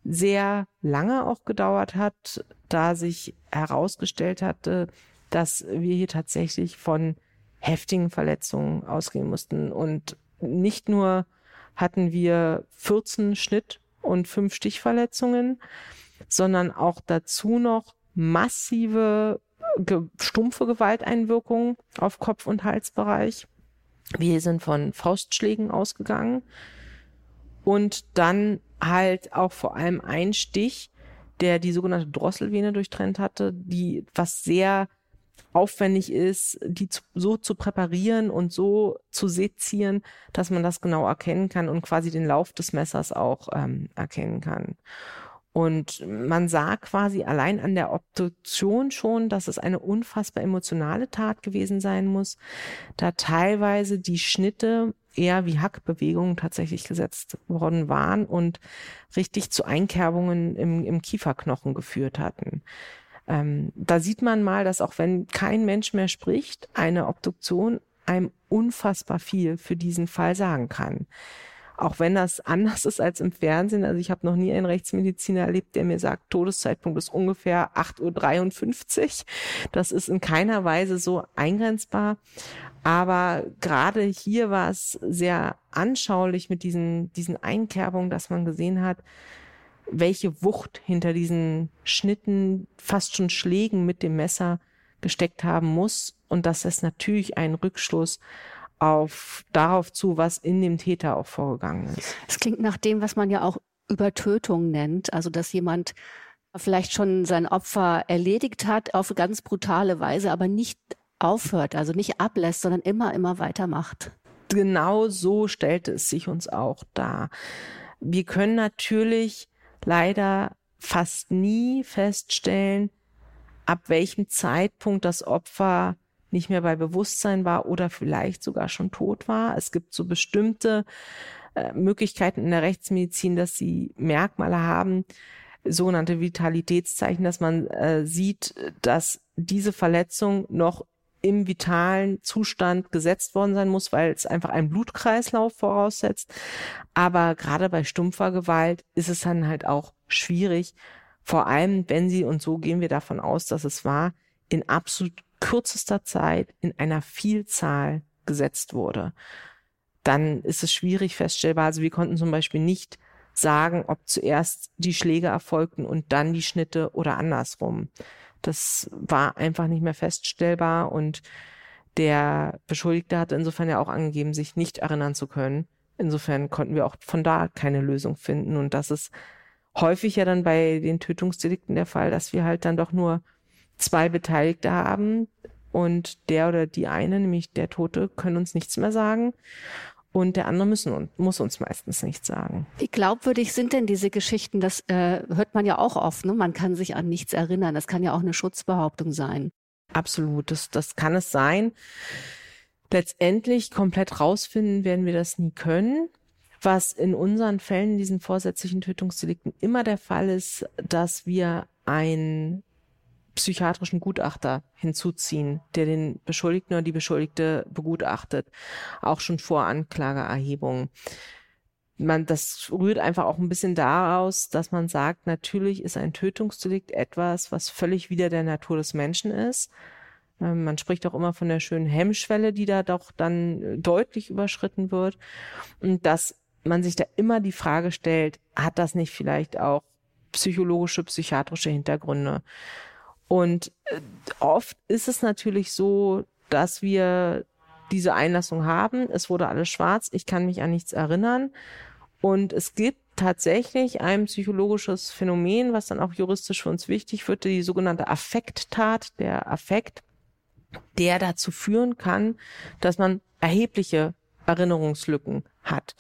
S3: sehr lange auch gedauert hat, da sich herausgestellt hatte, dass wir hier tatsächlich von heftigen Verletzungen ausgehen mussten und nicht nur hatten wir 14 Schnitt- und fünf Stichverletzungen, sondern auch dazu noch massive stumpfe Gewalteinwirkungen auf Kopf- und Halsbereich. Wir sind von Faustschlägen ausgegangen und dann halt auch vor allem ein Stich, der die sogenannte Drosselvene durchtrennt hatte, die was sehr aufwendig ist, die zu, so zu präparieren und so zu sezieren, dass man das genau erkennen kann und quasi den Lauf des Messers auch ähm, erkennen kann. Und man sah quasi allein an der Obduktion schon, dass es eine unfassbar emotionale Tat gewesen sein muss, da teilweise die Schnitte eher wie Hackbewegungen tatsächlich gesetzt worden waren und richtig zu Einkerbungen im, im Kieferknochen geführt hatten. Ähm, da sieht man mal, dass auch wenn kein Mensch mehr spricht, eine Obduktion einem unfassbar viel für diesen Fall sagen kann auch wenn das anders ist als im Fernsehen. Also ich habe noch nie einen Rechtsmediziner erlebt, der mir sagt, Todeszeitpunkt ist ungefähr 8.53 Uhr. Das ist in keiner Weise so eingrenzbar. Aber gerade hier war es sehr anschaulich mit diesen, diesen Einkerbungen, dass man gesehen hat, welche Wucht hinter diesen Schnitten, fast schon Schlägen mit dem Messer gesteckt haben muss und dass es natürlich einen Rückschluss auf darauf zu, was in dem Täter auch vorgegangen ist.
S2: Es klingt nach dem, was man ja auch Übertötung nennt, also dass jemand vielleicht schon sein Opfer erledigt hat auf ganz brutale Weise, aber nicht aufhört, also nicht ablässt, sondern immer, immer weitermacht.
S3: Genau so stellte es sich uns auch dar. Wir können natürlich leider fast nie feststellen, ab welchem Zeitpunkt das Opfer nicht mehr bei Bewusstsein war oder vielleicht sogar schon tot war. Es gibt so bestimmte äh, Möglichkeiten in der Rechtsmedizin, dass sie Merkmale haben, sogenannte Vitalitätszeichen, dass man äh, sieht, dass diese Verletzung noch im vitalen Zustand gesetzt worden sein muss, weil es einfach einen Blutkreislauf voraussetzt. Aber gerade bei stumpfer Gewalt ist es dann halt auch schwierig, vor allem wenn sie, und so gehen wir davon aus, dass es war, in absolut kürzester Zeit in einer Vielzahl gesetzt wurde, dann ist es schwierig feststellbar. Also wir konnten zum Beispiel nicht sagen, ob zuerst die Schläge erfolgten und dann die Schnitte oder andersrum. Das war einfach nicht mehr feststellbar und der Beschuldigte hatte insofern ja auch angegeben, sich nicht erinnern zu können. Insofern konnten wir auch von da keine Lösung finden und das ist häufig ja dann bei den Tötungsdelikten der Fall, dass wir halt dann doch nur zwei Beteiligte haben und der oder die eine, nämlich der Tote, können uns nichts mehr sagen und der andere müssen muss uns meistens nichts sagen.
S2: Wie glaubwürdig sind denn diese Geschichten? Das äh, hört man ja auch oft. Ne? Man kann sich an nichts erinnern. Das kann ja auch eine Schutzbehauptung sein.
S3: Absolut, das, das kann es sein. Letztendlich komplett rausfinden werden wir das nie können. Was in unseren Fällen, diesen vorsätzlichen Tötungsdelikten, immer der Fall ist, dass wir ein psychiatrischen Gutachter hinzuziehen, der den Beschuldigten oder die Beschuldigte begutachtet, auch schon vor Anklageerhebung. Man, das rührt einfach auch ein bisschen daraus, dass man sagt, natürlich ist ein Tötungsdelikt etwas, was völlig wider der Natur des Menschen ist. Ähm, man spricht auch immer von der schönen Hemmschwelle, die da doch dann deutlich überschritten wird. Und dass man sich da immer die Frage stellt, hat das nicht vielleicht auch psychologische, psychiatrische Hintergründe? Und äh, oft ist es natürlich so, dass wir diese Einlassung haben. Es wurde alles schwarz. Ich kann mich an nichts erinnern. Und es gibt tatsächlich ein psychologisches Phänomen, was dann auch juristisch für uns wichtig wird, die sogenannte Affekttat, der Affekt, der dazu führen kann, dass man erhebliche Erinnerungslücken hat.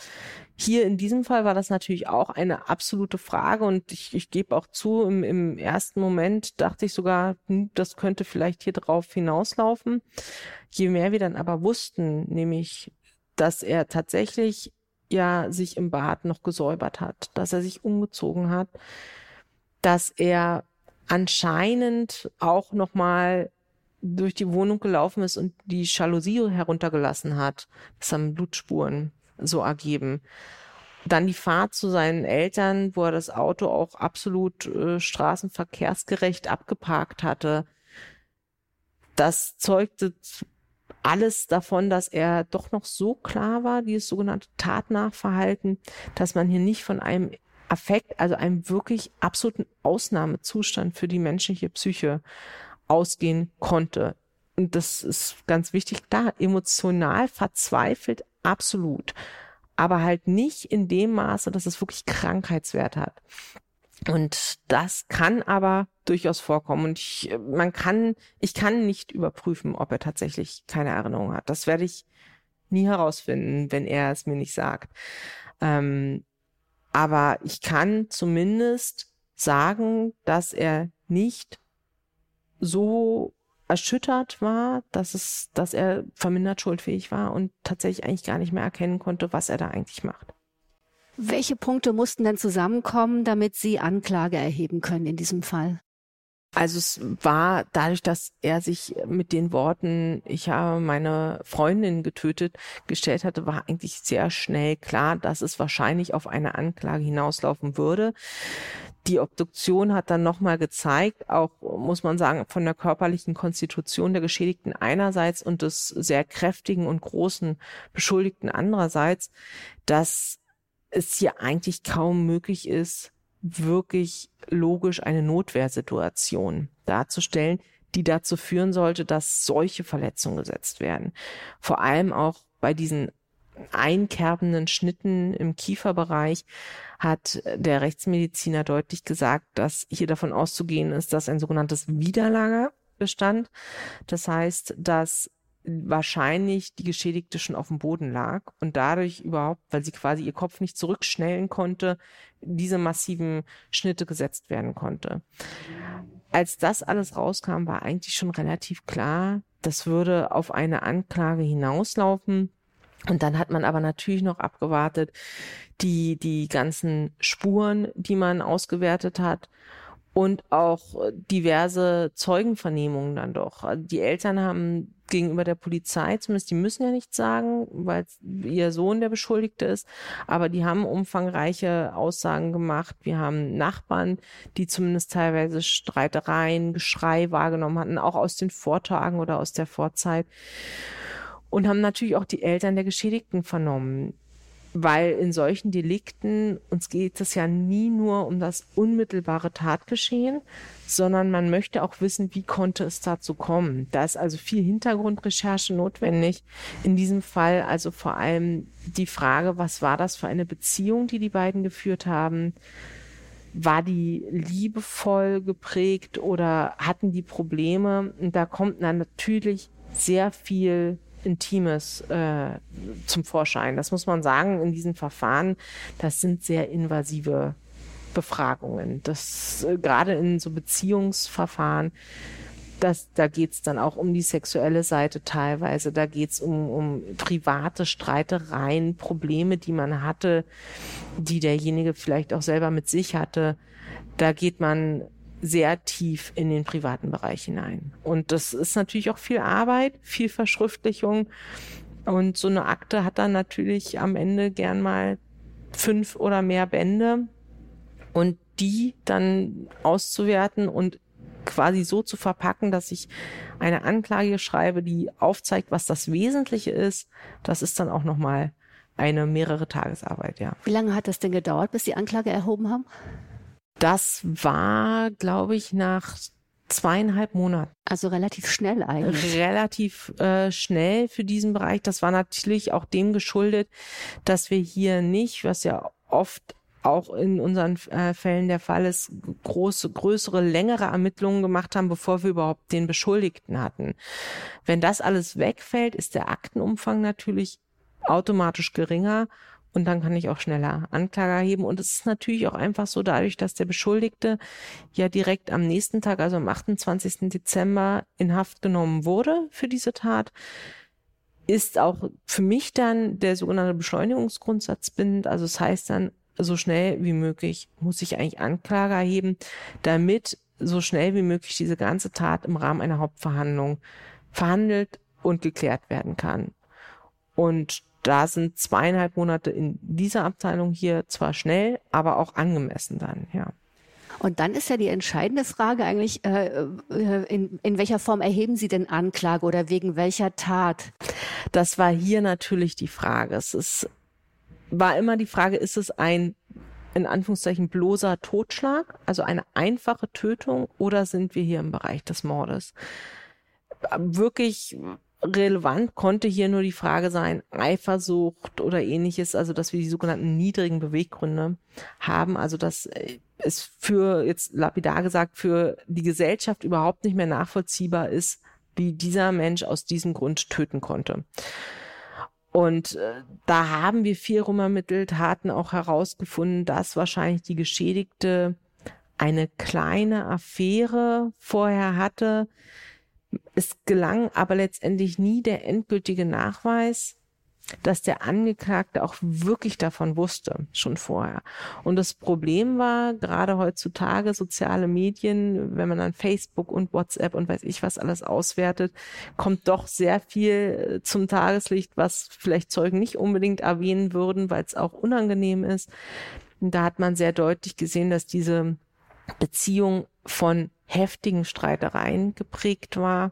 S3: Hier in diesem Fall war das natürlich auch eine absolute Frage und ich, ich gebe auch zu, im, im ersten Moment dachte ich sogar, hm, das könnte vielleicht hier drauf hinauslaufen. Je mehr wir dann aber wussten, nämlich, dass er tatsächlich ja sich im Bad noch gesäubert hat, dass er sich umgezogen hat, dass er anscheinend auch noch mal durch die Wohnung gelaufen ist und die Jalousie heruntergelassen hat. Das haben Blutspuren so ergeben. Dann die Fahrt zu seinen Eltern, wo er das Auto auch absolut äh, straßenverkehrsgerecht abgeparkt hatte. Das zeugte alles davon, dass er doch noch so klar war, dieses sogenannte Tatnachverhalten, dass man hier nicht von einem Affekt, also einem wirklich absoluten Ausnahmezustand für die menschliche Psyche ausgehen konnte. Und das ist ganz wichtig, da emotional verzweifelt absolut. Aber halt nicht in dem Maße, dass es wirklich Krankheitswert hat. Und das kann aber durchaus vorkommen. Und ich, man kann, ich kann nicht überprüfen, ob er tatsächlich keine Erinnerung hat. Das werde ich nie herausfinden, wenn er es mir nicht sagt. Ähm, aber ich kann zumindest sagen, dass er nicht so erschüttert war, dass es, dass er vermindert schuldfähig war und tatsächlich eigentlich gar nicht mehr erkennen konnte, was er da eigentlich macht.
S2: Welche Punkte mussten denn zusammenkommen, damit Sie Anklage erheben können in diesem Fall?
S3: Also es war dadurch, dass er sich mit den Worten, ich habe meine Freundin getötet, gestellt hatte, war eigentlich sehr schnell klar, dass es wahrscheinlich auf eine Anklage hinauslaufen würde. Die Obduktion hat dann nochmal gezeigt, auch muss man sagen, von der körperlichen Konstitution der Geschädigten einerseits und des sehr kräftigen und großen Beschuldigten andererseits, dass es hier eigentlich kaum möglich ist, wirklich logisch eine Notwehrsituation darzustellen, die dazu führen sollte, dass solche Verletzungen gesetzt werden. Vor allem auch bei diesen einkerbenden Schnitten im Kieferbereich hat der Rechtsmediziner deutlich gesagt, dass hier davon auszugehen ist, dass ein sogenanntes Widerlager bestand. Das heißt, dass wahrscheinlich die Geschädigte schon auf dem Boden lag und dadurch überhaupt, weil sie quasi ihr Kopf nicht zurückschnellen konnte, diese massiven Schnitte gesetzt werden konnte. Als das alles rauskam, war eigentlich schon relativ klar, das würde auf eine Anklage hinauslaufen. Und dann hat man aber natürlich noch abgewartet, die, die ganzen Spuren, die man ausgewertet hat und auch diverse Zeugenvernehmungen dann doch. Also die Eltern haben gegenüber der Polizei, zumindest die müssen ja nichts sagen, weil ihr Sohn der Beschuldigte ist, aber die haben umfangreiche Aussagen gemacht. Wir haben Nachbarn, die zumindest teilweise Streitereien, Geschrei wahrgenommen hatten, auch aus den Vortagen oder aus der Vorzeit. Und haben natürlich auch die Eltern der Geschädigten vernommen weil in solchen Delikten uns geht es ja nie nur um das unmittelbare Tatgeschehen, sondern man möchte auch wissen, wie konnte es dazu kommen. Da ist also viel Hintergrundrecherche notwendig. In diesem Fall also vor allem die Frage, was war das für eine Beziehung, die die beiden geführt haben? War die liebevoll geprägt oder hatten die Probleme? Und da kommt dann natürlich sehr viel Intimes äh, zum Vorschein. Das muss man sagen, in diesen Verfahren, das sind sehr invasive Befragungen. Das äh, gerade in so Beziehungsverfahren, das, da geht's dann auch um die sexuelle Seite teilweise, da geht's um, um private Streitereien, Probleme, die man hatte, die derjenige vielleicht auch selber mit sich hatte. Da geht man sehr tief in den privaten Bereich hinein. Und das ist natürlich auch viel Arbeit, viel Verschriftlichung. Und so eine Akte hat dann natürlich am Ende gern mal fünf oder mehr Bände. Und die dann auszuwerten und quasi so zu verpacken, dass ich eine Anklage schreibe, die aufzeigt, was das Wesentliche ist, das ist dann auch nochmal eine mehrere Tagesarbeit, ja.
S2: Wie lange hat das denn gedauert, bis die Anklage erhoben haben?
S3: Das war, glaube ich, nach zweieinhalb Monaten.
S2: Also relativ schnell eigentlich.
S3: Relativ äh, schnell für diesen Bereich. Das war natürlich auch dem geschuldet, dass wir hier nicht, was ja oft auch in unseren äh, Fällen der Fall ist, große, größere, längere Ermittlungen gemacht haben, bevor wir überhaupt den Beschuldigten hatten. Wenn das alles wegfällt, ist der Aktenumfang natürlich automatisch geringer und dann kann ich auch schneller Anklage erheben. Und es ist natürlich auch einfach so, dadurch, dass der Beschuldigte ja direkt am nächsten Tag, also am 28. Dezember, in Haft genommen wurde für diese Tat, ist auch für mich dann der sogenannte Beschleunigungsgrundsatz bindend. Also es das heißt dann, so schnell wie möglich muss ich eigentlich Anklage erheben, damit so schnell wie möglich diese ganze Tat im Rahmen einer Hauptverhandlung verhandelt und geklärt werden kann. Und da sind zweieinhalb Monate in dieser Abteilung hier zwar schnell, aber auch angemessen dann, ja.
S2: Und dann ist ja die entscheidende Frage eigentlich, äh, äh, in, in welcher Form erheben Sie denn Anklage oder wegen welcher Tat?
S3: Das war hier natürlich die Frage. Es ist, war immer die Frage, ist es ein in Anführungszeichen bloßer Totschlag, also eine einfache Tötung, oder sind wir hier im Bereich des Mordes? Wirklich relevant konnte hier nur die Frage sein, Eifersucht oder ähnliches, also dass wir die sogenannten niedrigen Beweggründe haben, also dass es für, jetzt lapidar gesagt, für die Gesellschaft überhaupt nicht mehr nachvollziehbar ist, wie dieser Mensch aus diesem Grund töten konnte. Und äh, da haben wir viel rumermittelt, hatten auch herausgefunden, dass wahrscheinlich die Geschädigte eine kleine Affäre vorher hatte. Es gelang aber letztendlich nie der endgültige Nachweis, dass der Angeklagte auch wirklich davon wusste, schon vorher. Und das Problem war, gerade heutzutage soziale Medien, wenn man dann Facebook und WhatsApp und weiß ich was alles auswertet, kommt doch sehr viel zum Tageslicht, was vielleicht Zeugen nicht unbedingt erwähnen würden, weil es auch unangenehm ist. Und da hat man sehr deutlich gesehen, dass diese Beziehung von heftigen Streitereien geprägt war.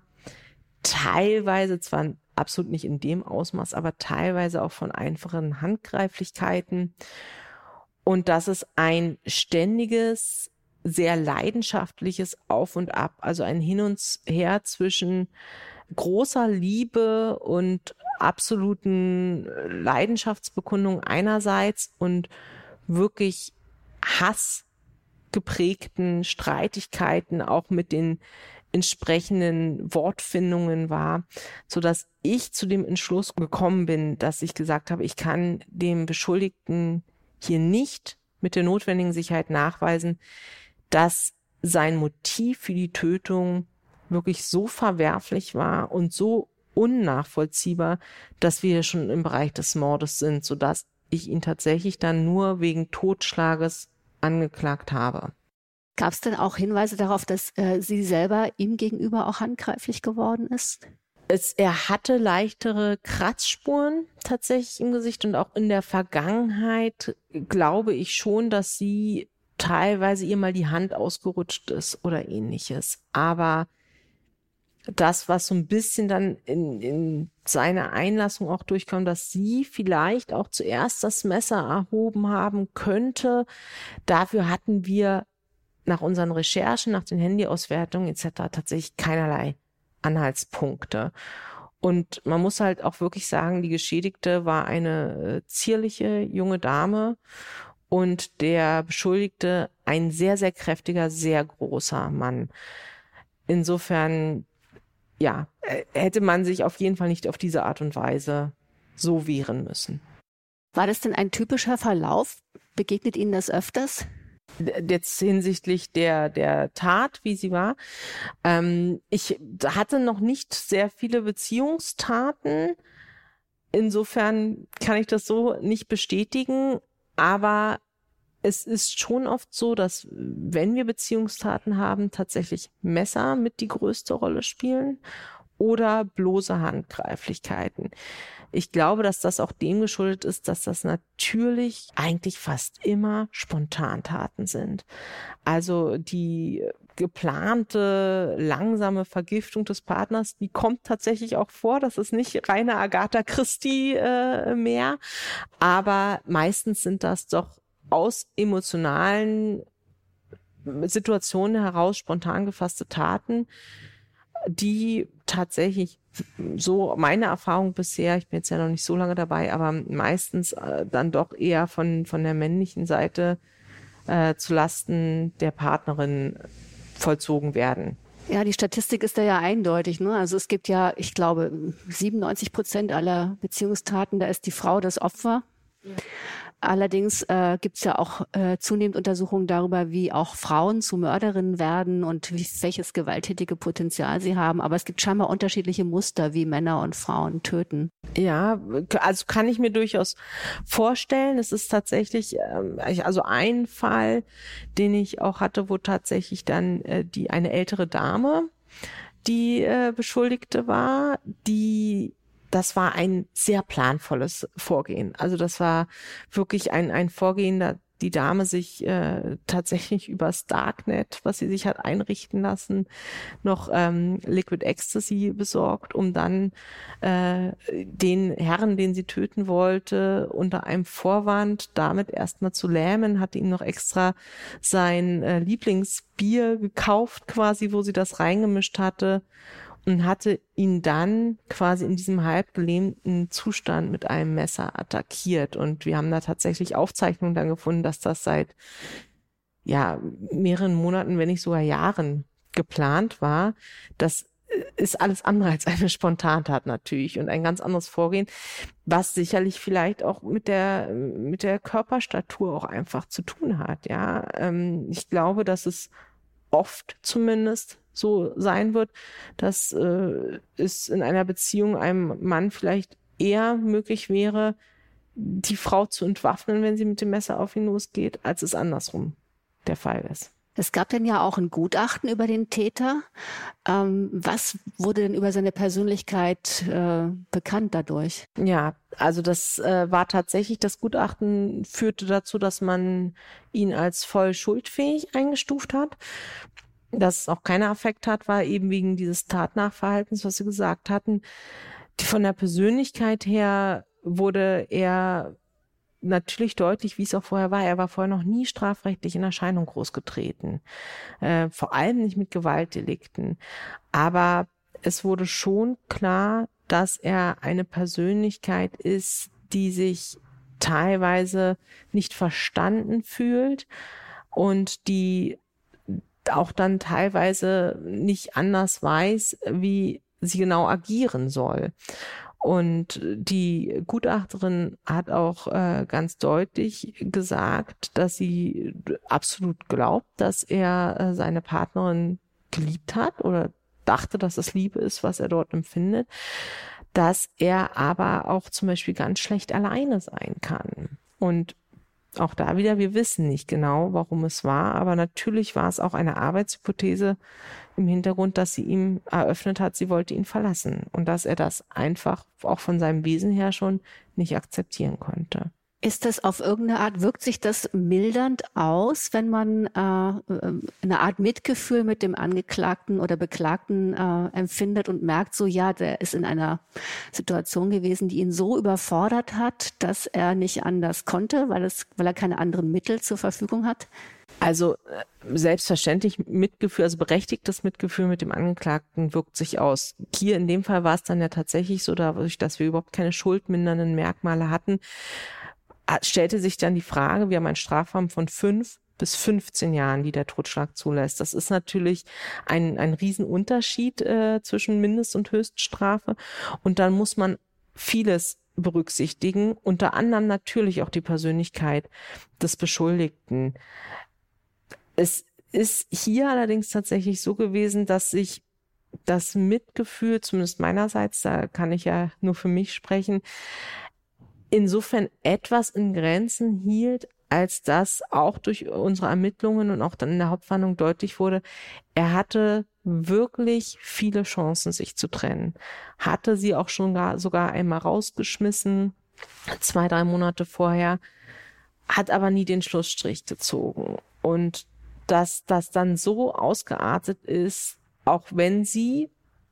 S3: Teilweise zwar absolut nicht in dem Ausmaß, aber teilweise auch von einfachen Handgreiflichkeiten. Und dass es ein ständiges, sehr leidenschaftliches Auf und Ab, also ein Hin und Her zwischen großer Liebe und absoluten Leidenschaftsbekundung einerseits und wirklich hassgeprägten Streitigkeiten auch mit den entsprechenden Wortfindungen war, so dass ich zu dem Entschluss gekommen bin, dass ich gesagt habe, ich kann dem Beschuldigten hier nicht mit der notwendigen Sicherheit nachweisen, dass sein Motiv für die Tötung wirklich so verwerflich war und so unnachvollziehbar, dass wir schon im Bereich des Mordes sind, so dass ich ihn tatsächlich dann nur wegen Totschlages angeklagt habe.
S2: Gab es denn auch Hinweise darauf, dass äh, sie selber ihm gegenüber auch handgreiflich geworden ist?
S3: Es, er hatte leichtere Kratzspuren tatsächlich im Gesicht und auch in der Vergangenheit glaube ich schon, dass sie teilweise ihr mal die Hand ausgerutscht ist oder ähnliches. Aber das, was so ein bisschen dann in, in seiner Einlassung auch durchkommt, dass sie vielleicht auch zuerst das Messer erhoben haben könnte. Dafür hatten wir nach unseren Recherchen, nach den Handyauswertungen etc. tatsächlich keinerlei Anhaltspunkte. Und man muss halt auch wirklich sagen, die Geschädigte war eine äh, zierliche junge Dame und der Beschuldigte ein sehr, sehr kräftiger, sehr großer Mann. Insofern, ja, äh, hätte man sich auf jeden Fall nicht auf diese Art und Weise so wehren müssen.
S2: War das denn ein typischer Verlauf? Begegnet Ihnen das öfters?
S3: jetzt hinsichtlich der, der Tat, wie sie war. Ähm, ich hatte noch nicht sehr viele Beziehungstaten. Insofern kann ich das so nicht bestätigen, aber es ist schon oft so, dass wenn wir Beziehungstaten haben, tatsächlich Messer mit die größte Rolle spielen oder bloße Handgreiflichkeiten. Ich glaube, dass das auch dem geschuldet ist, dass das natürlich eigentlich fast immer Spontantaten sind. Also die geplante, langsame Vergiftung des Partners, die kommt tatsächlich auch vor. Das ist nicht reine Agatha Christie äh, mehr. Aber meistens sind das doch aus emotionalen Situationen heraus spontan gefasste Taten, die tatsächlich so meine Erfahrung bisher, ich bin jetzt ja noch nicht so lange dabei, aber meistens äh, dann doch eher von, von der männlichen Seite äh, zu Lasten der Partnerin vollzogen werden.
S2: Ja, die Statistik ist da ja eindeutig. Ne? Also es gibt ja, ich glaube, 97 Prozent aller Beziehungstaten, da ist die Frau das Opfer. Ja. Allerdings äh, gibt es ja auch äh, zunehmend Untersuchungen darüber, wie auch Frauen zu Mörderinnen werden und wie, welches gewalttätige Potenzial sie haben. Aber es gibt scheinbar unterschiedliche Muster, wie Männer und Frauen töten.
S3: Ja, also kann ich mir durchaus vorstellen. Es ist tatsächlich, äh, also ein Fall, den ich auch hatte, wo tatsächlich dann äh, die eine ältere Dame die äh, Beschuldigte war, die das war ein sehr planvolles Vorgehen. Also das war wirklich ein, ein Vorgehen, da die Dame sich äh, tatsächlich übers Darknet, was sie sich hat einrichten lassen, noch ähm, Liquid Ecstasy besorgt, um dann äh, den Herren, den sie töten wollte, unter einem Vorwand damit erstmal zu lähmen, hat ihm noch extra sein äh, Lieblingsbier gekauft, quasi, wo sie das reingemischt hatte und hatte ihn dann quasi in diesem halb gelähmten Zustand mit einem Messer attackiert. Und wir haben da tatsächlich Aufzeichnungen dann gefunden, dass das seit ja mehreren Monaten, wenn nicht sogar Jahren geplant war, dass ist alles andere als eine Spontantat natürlich und ein ganz anderes Vorgehen, was sicherlich vielleicht auch mit der, mit der Körperstatur auch einfach zu tun hat. Ja, ähm, ich glaube, dass es oft zumindest so sein wird, dass äh, es in einer Beziehung einem Mann vielleicht eher möglich wäre, die Frau zu entwaffnen, wenn sie mit dem Messer auf ihn losgeht, als es andersrum der Fall ist.
S2: Es gab denn ja auch ein Gutachten über den Täter. Ähm, was wurde denn über seine Persönlichkeit äh, bekannt dadurch?
S3: Ja, also das äh, war tatsächlich, das Gutachten führte dazu, dass man ihn als voll schuldfähig eingestuft hat. Dass es auch keiner Affekt hat, war eben wegen dieses Tatnachverhaltens, was Sie gesagt hatten. Die, von der Persönlichkeit her wurde er natürlich deutlich, wie es auch vorher war. Er war vorher noch nie strafrechtlich in Erscheinung großgetreten. Äh, vor allem nicht mit Gewaltdelikten. Aber es wurde schon klar, dass er eine Persönlichkeit ist, die sich teilweise nicht verstanden fühlt und die auch dann teilweise nicht anders weiß, wie sie genau agieren soll. Und die Gutachterin hat auch äh, ganz deutlich gesagt, dass sie absolut glaubt, dass er äh, seine Partnerin geliebt hat oder dachte, dass es Liebe ist, was er dort empfindet, dass er aber auch zum Beispiel ganz schlecht alleine sein kann. Und auch da wieder, wir wissen nicht genau, warum es war, aber natürlich war es auch eine Arbeitshypothese im Hintergrund, dass sie ihm eröffnet hat, sie wollte ihn verlassen und dass er das einfach auch von seinem Wesen her schon nicht akzeptieren konnte.
S2: Ist das auf irgendeine Art, wirkt sich das mildernd aus, wenn man äh, eine Art Mitgefühl mit dem Angeklagten oder Beklagten äh, empfindet und merkt, so ja, der ist in einer Situation gewesen, die ihn so überfordert hat, dass er nicht anders konnte, weil, es, weil er keine anderen Mittel zur Verfügung hat?
S3: Also äh, selbstverständlich Mitgefühl, also berechtigtes Mitgefühl mit dem Angeklagten wirkt sich aus. Hier in dem Fall war es dann ja tatsächlich so, dadurch, dass wir überhaupt keine schuldmindernden Merkmale hatten, stellte sich dann die Frage, wir haben einen Strafrahmen von fünf bis 15 Jahren, die der Totschlag zulässt. Das ist natürlich ein, ein Riesenunterschied äh, zwischen Mindest- und Höchststrafe. Und dann muss man vieles berücksichtigen, unter anderem natürlich auch die Persönlichkeit des Beschuldigten. Es ist hier allerdings tatsächlich so gewesen, dass sich das Mitgefühl, zumindest meinerseits, da kann ich ja nur für mich sprechen, insofern etwas in Grenzen hielt, als dass auch durch unsere Ermittlungen und auch dann in der Hauptverhandlung deutlich wurde, er hatte wirklich viele Chancen, sich zu trennen. Hatte sie auch schon gar, sogar einmal rausgeschmissen, zwei, drei Monate vorher, hat aber nie den Schlussstrich gezogen. Und dass das dann so ausgeartet ist, auch wenn sie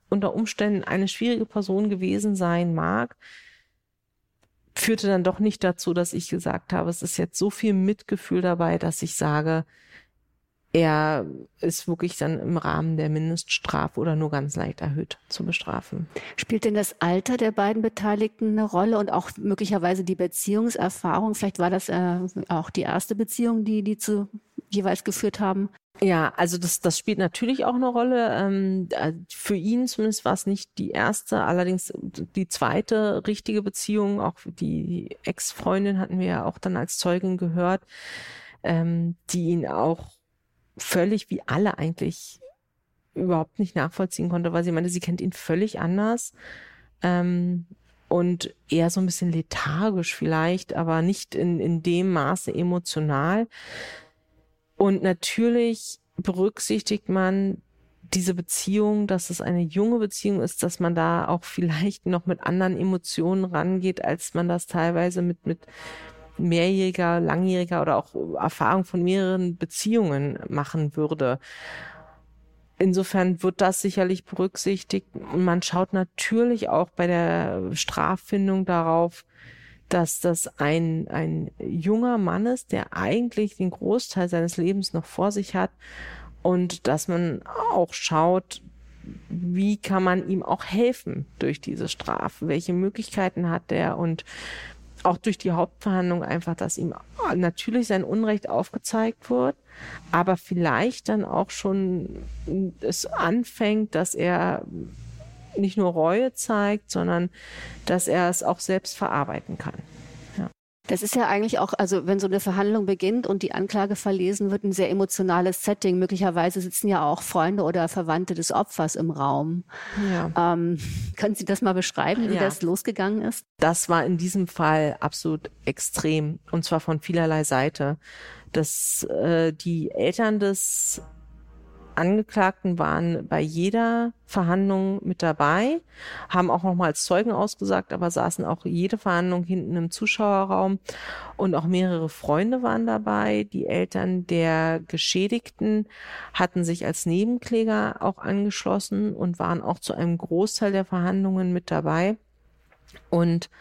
S3: unter Umständen eine schwierige Person gewesen sein mag, führte dann doch nicht dazu, dass ich gesagt habe, es ist jetzt so viel Mitgefühl dabei, dass ich sage, er ist wirklich dann im Rahmen der Mindeststrafe oder nur ganz leicht erhöht zu bestrafen.
S2: Spielt denn das Alter der beiden Beteiligten eine Rolle und auch möglicherweise die Beziehungserfahrung? Vielleicht war das äh, auch die erste Beziehung, die die zu jeweils geführt haben.
S3: Ja, also das, das spielt natürlich auch eine Rolle. Ähm, äh, für ihn zumindest war es nicht die erste, allerdings die zweite richtige Beziehung. Auch die Ex-Freundin hatten wir ja auch dann als Zeugin gehört, ähm, die ihn auch völlig wie alle eigentlich überhaupt nicht nachvollziehen konnte, weil sie meinte, sie kennt ihn völlig anders. Ähm, und eher so ein bisschen lethargisch vielleicht, aber nicht in, in dem Maße emotional. Und natürlich berücksichtigt man diese Beziehung, dass es eine junge Beziehung ist, dass man da auch vielleicht noch mit anderen Emotionen rangeht, als man das teilweise mit, mit mehrjähriger, langjähriger oder auch Erfahrung von mehreren Beziehungen machen würde. Insofern wird das sicherlich berücksichtigt. Man schaut natürlich auch bei der Straffindung darauf, dass das ein, ein junger Mann ist, der eigentlich den Großteil seines Lebens noch vor sich hat und dass man auch schaut, wie kann man ihm auch helfen durch diese Strafe? Welche Möglichkeiten hat er und auch durch die Hauptverhandlung einfach, dass ihm natürlich sein Unrecht aufgezeigt wird, aber vielleicht dann auch schon es anfängt, dass er nicht nur Reue zeigt, sondern dass er es auch selbst verarbeiten kann.
S2: Das ist ja eigentlich auch, also wenn so eine Verhandlung beginnt und die Anklage verlesen wird, ein sehr emotionales Setting. Möglicherweise sitzen ja auch Freunde oder Verwandte des Opfers im Raum. Ja. Ähm, können Sie das mal beschreiben, wie ja. das losgegangen ist?
S3: Das war in diesem Fall absolut extrem und zwar von vielerlei Seite. Dass äh, die Eltern des Angeklagten waren bei jeder Verhandlung mit dabei, haben auch nochmal als Zeugen ausgesagt, aber saßen auch jede Verhandlung hinten im Zuschauerraum und auch mehrere Freunde waren dabei. Die Eltern der Geschädigten hatten sich als Nebenkläger auch angeschlossen und waren auch zu einem Großteil der Verhandlungen mit dabei. Und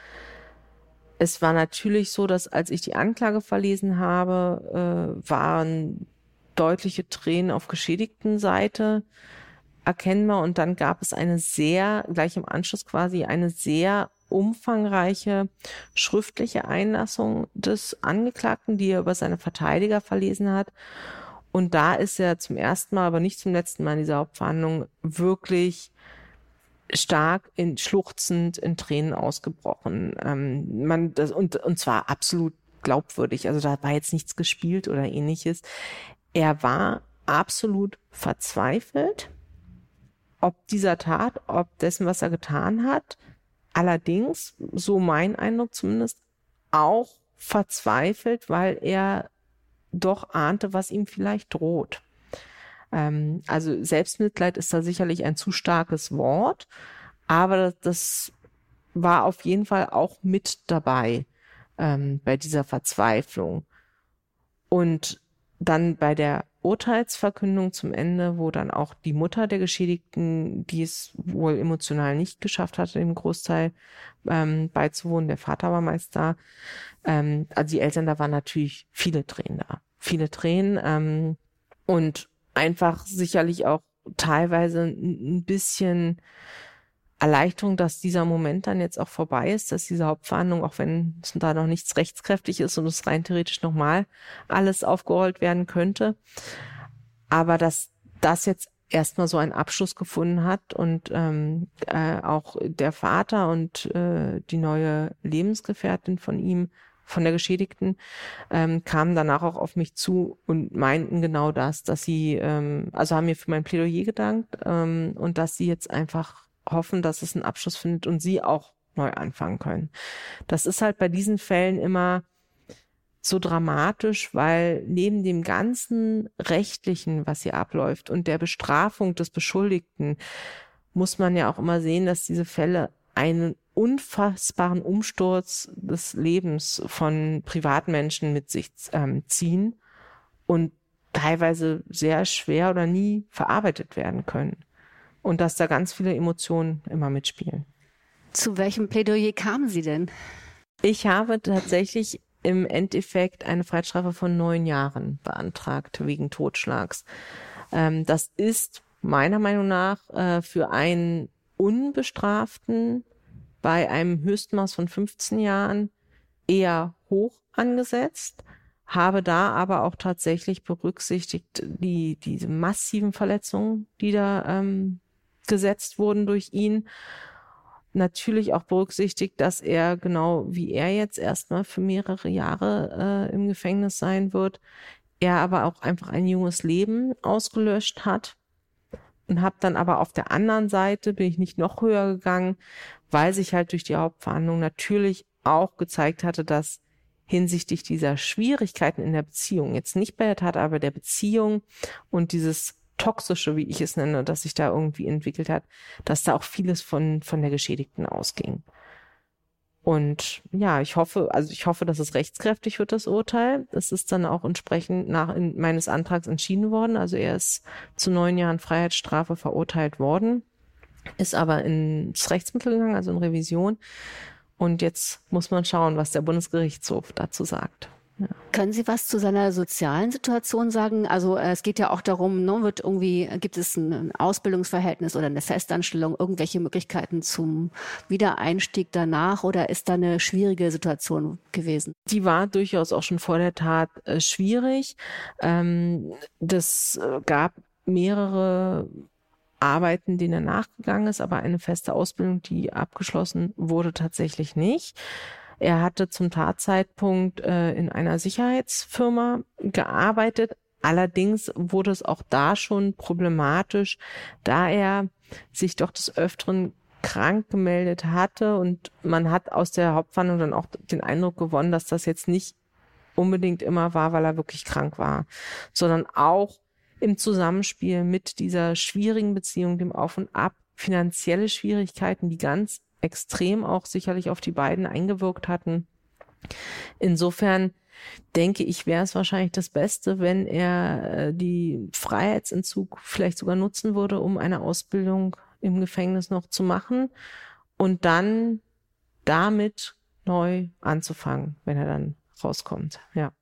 S3: es war natürlich so, dass als ich die Anklage verlesen habe, äh, waren deutliche Tränen auf geschädigten Seite erkennbar. Und dann gab es eine sehr, gleich im Anschluss quasi eine sehr umfangreiche schriftliche Einlassung des Angeklagten, die er über seine Verteidiger verlesen hat. Und da ist er zum ersten Mal, aber nicht zum letzten Mal in dieser Hauptverhandlung wirklich stark in schluchzend in Tränen ausgebrochen. Ähm, man das und und zwar absolut glaubwürdig. Also da war jetzt nichts gespielt oder ähnliches. Er war absolut verzweifelt, ob dieser Tat, ob dessen, was er getan hat. Allerdings, so mein Eindruck zumindest, auch verzweifelt, weil er doch ahnte, was ihm vielleicht droht. Ähm, also Selbstmitleid ist da sicherlich ein zu starkes Wort, aber das war auf jeden Fall auch mit dabei ähm, bei dieser Verzweiflung. Und dann bei der Urteilsverkündung zum Ende, wo dann auch die Mutter der Geschädigten, die es wohl emotional nicht geschafft hatte, dem Großteil ähm, beizuwohnen, der Vater war meist da, ähm, also die Eltern, da waren natürlich viele Tränen da, viele Tränen ähm, und einfach sicherlich auch teilweise ein bisschen Erleichterung, dass dieser Moment dann jetzt auch vorbei ist, dass diese Hauptverhandlung, auch wenn da noch nichts rechtskräftig ist und es rein theoretisch nochmal alles aufgerollt werden könnte, aber dass das jetzt erstmal so einen Abschluss gefunden hat und ähm, äh, auch der Vater und äh, die neue Lebensgefährtin von ihm, von der Geschädigten, ähm, kamen danach auch auf mich zu und meinten genau das, dass sie, ähm, also haben mir für mein Plädoyer gedankt ähm, und dass sie jetzt einfach hoffen, dass es einen Abschluss findet und sie auch neu anfangen können. Das ist halt bei diesen Fällen immer so dramatisch, weil neben dem ganzen Rechtlichen, was hier abläuft und der Bestrafung des Beschuldigten, muss man ja auch immer sehen, dass diese Fälle einen unfassbaren Umsturz des Lebens von Privatmenschen mit sich ähm, ziehen und teilweise sehr schwer oder nie verarbeitet werden können und dass da ganz viele Emotionen immer mitspielen.
S2: Zu welchem Plädoyer kamen Sie denn?
S3: Ich habe tatsächlich im Endeffekt eine Freiheitsstrafe von neun Jahren beantragt wegen Totschlags. Ähm, das ist meiner Meinung nach äh, für einen Unbestraften bei einem Höchstmaß von 15 Jahren eher hoch angesetzt habe da aber auch tatsächlich berücksichtigt die diese massiven Verletzungen, die da ähm, gesetzt wurden durch ihn. Natürlich auch berücksichtigt, dass er genau wie er jetzt erstmal für mehrere Jahre äh, im Gefängnis sein wird. Er aber auch einfach ein junges Leben ausgelöscht hat und habe dann aber auf der anderen Seite bin ich nicht noch höher gegangen, weil sich halt durch die Hauptverhandlung natürlich auch gezeigt hatte, dass hinsichtlich dieser Schwierigkeiten in der Beziehung, jetzt nicht bei der Tat, aber der Beziehung und dieses toxische, wie ich es nenne, das sich da irgendwie entwickelt hat, dass da auch vieles von, von der Geschädigten ausging. Und ja, ich hoffe, also ich hoffe, dass es rechtskräftig wird, das Urteil. Es ist dann auch entsprechend nach in, meines Antrags entschieden worden. Also er ist zu neun Jahren Freiheitsstrafe verurteilt worden, ist aber ins Rechtsmittel gegangen, also in Revision. Und jetzt muss man schauen, was der Bundesgerichtshof dazu sagt.
S2: Können Sie was zu seiner sozialen Situation sagen? Also äh, es geht ja auch darum, ne, wird irgendwie, gibt es ein Ausbildungsverhältnis oder eine Festanstellung, irgendwelche Möglichkeiten zum Wiedereinstieg danach oder ist da eine schwierige Situation gewesen?
S3: Die war durchaus auch schon vor der Tat äh, schwierig. Ähm, das äh, gab mehrere Arbeiten, denen er nachgegangen ist, aber eine feste Ausbildung, die abgeschlossen wurde, tatsächlich nicht. Er hatte zum Tatzeitpunkt äh, in einer Sicherheitsfirma gearbeitet. Allerdings wurde es auch da schon problematisch, da er sich doch des Öfteren krank gemeldet hatte und man hat aus der Hauptverhandlung dann auch den Eindruck gewonnen, dass das jetzt nicht unbedingt immer war, weil er wirklich krank war, sondern auch im Zusammenspiel mit dieser schwierigen Beziehung, dem Auf und Ab, finanzielle Schwierigkeiten, die ganz extrem auch sicherlich auf die beiden eingewirkt hatten. Insofern denke ich, wäre es wahrscheinlich das Beste, wenn er äh, die Freiheitsentzug vielleicht sogar nutzen würde, um eine Ausbildung im Gefängnis noch zu machen und dann damit neu anzufangen, wenn er dann rauskommt. Ja.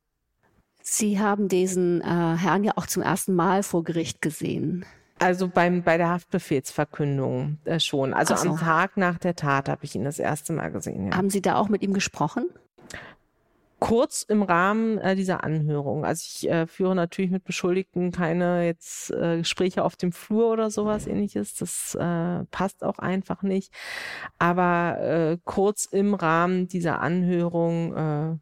S2: Sie haben diesen äh, Herrn ja auch zum ersten Mal vor Gericht gesehen.
S3: Also beim bei der Haftbefehlsverkündung äh, schon. Also so. am Tag nach der Tat habe ich ihn das erste Mal gesehen.
S2: Ja. Haben Sie da auch mit ihm gesprochen?
S3: kurz im Rahmen äh, dieser Anhörung. Also ich äh, führe natürlich mit Beschuldigten keine jetzt äh, Gespräche auf dem Flur oder sowas ähnliches. Das äh, passt auch einfach nicht. Aber äh, kurz im Rahmen dieser Anhörung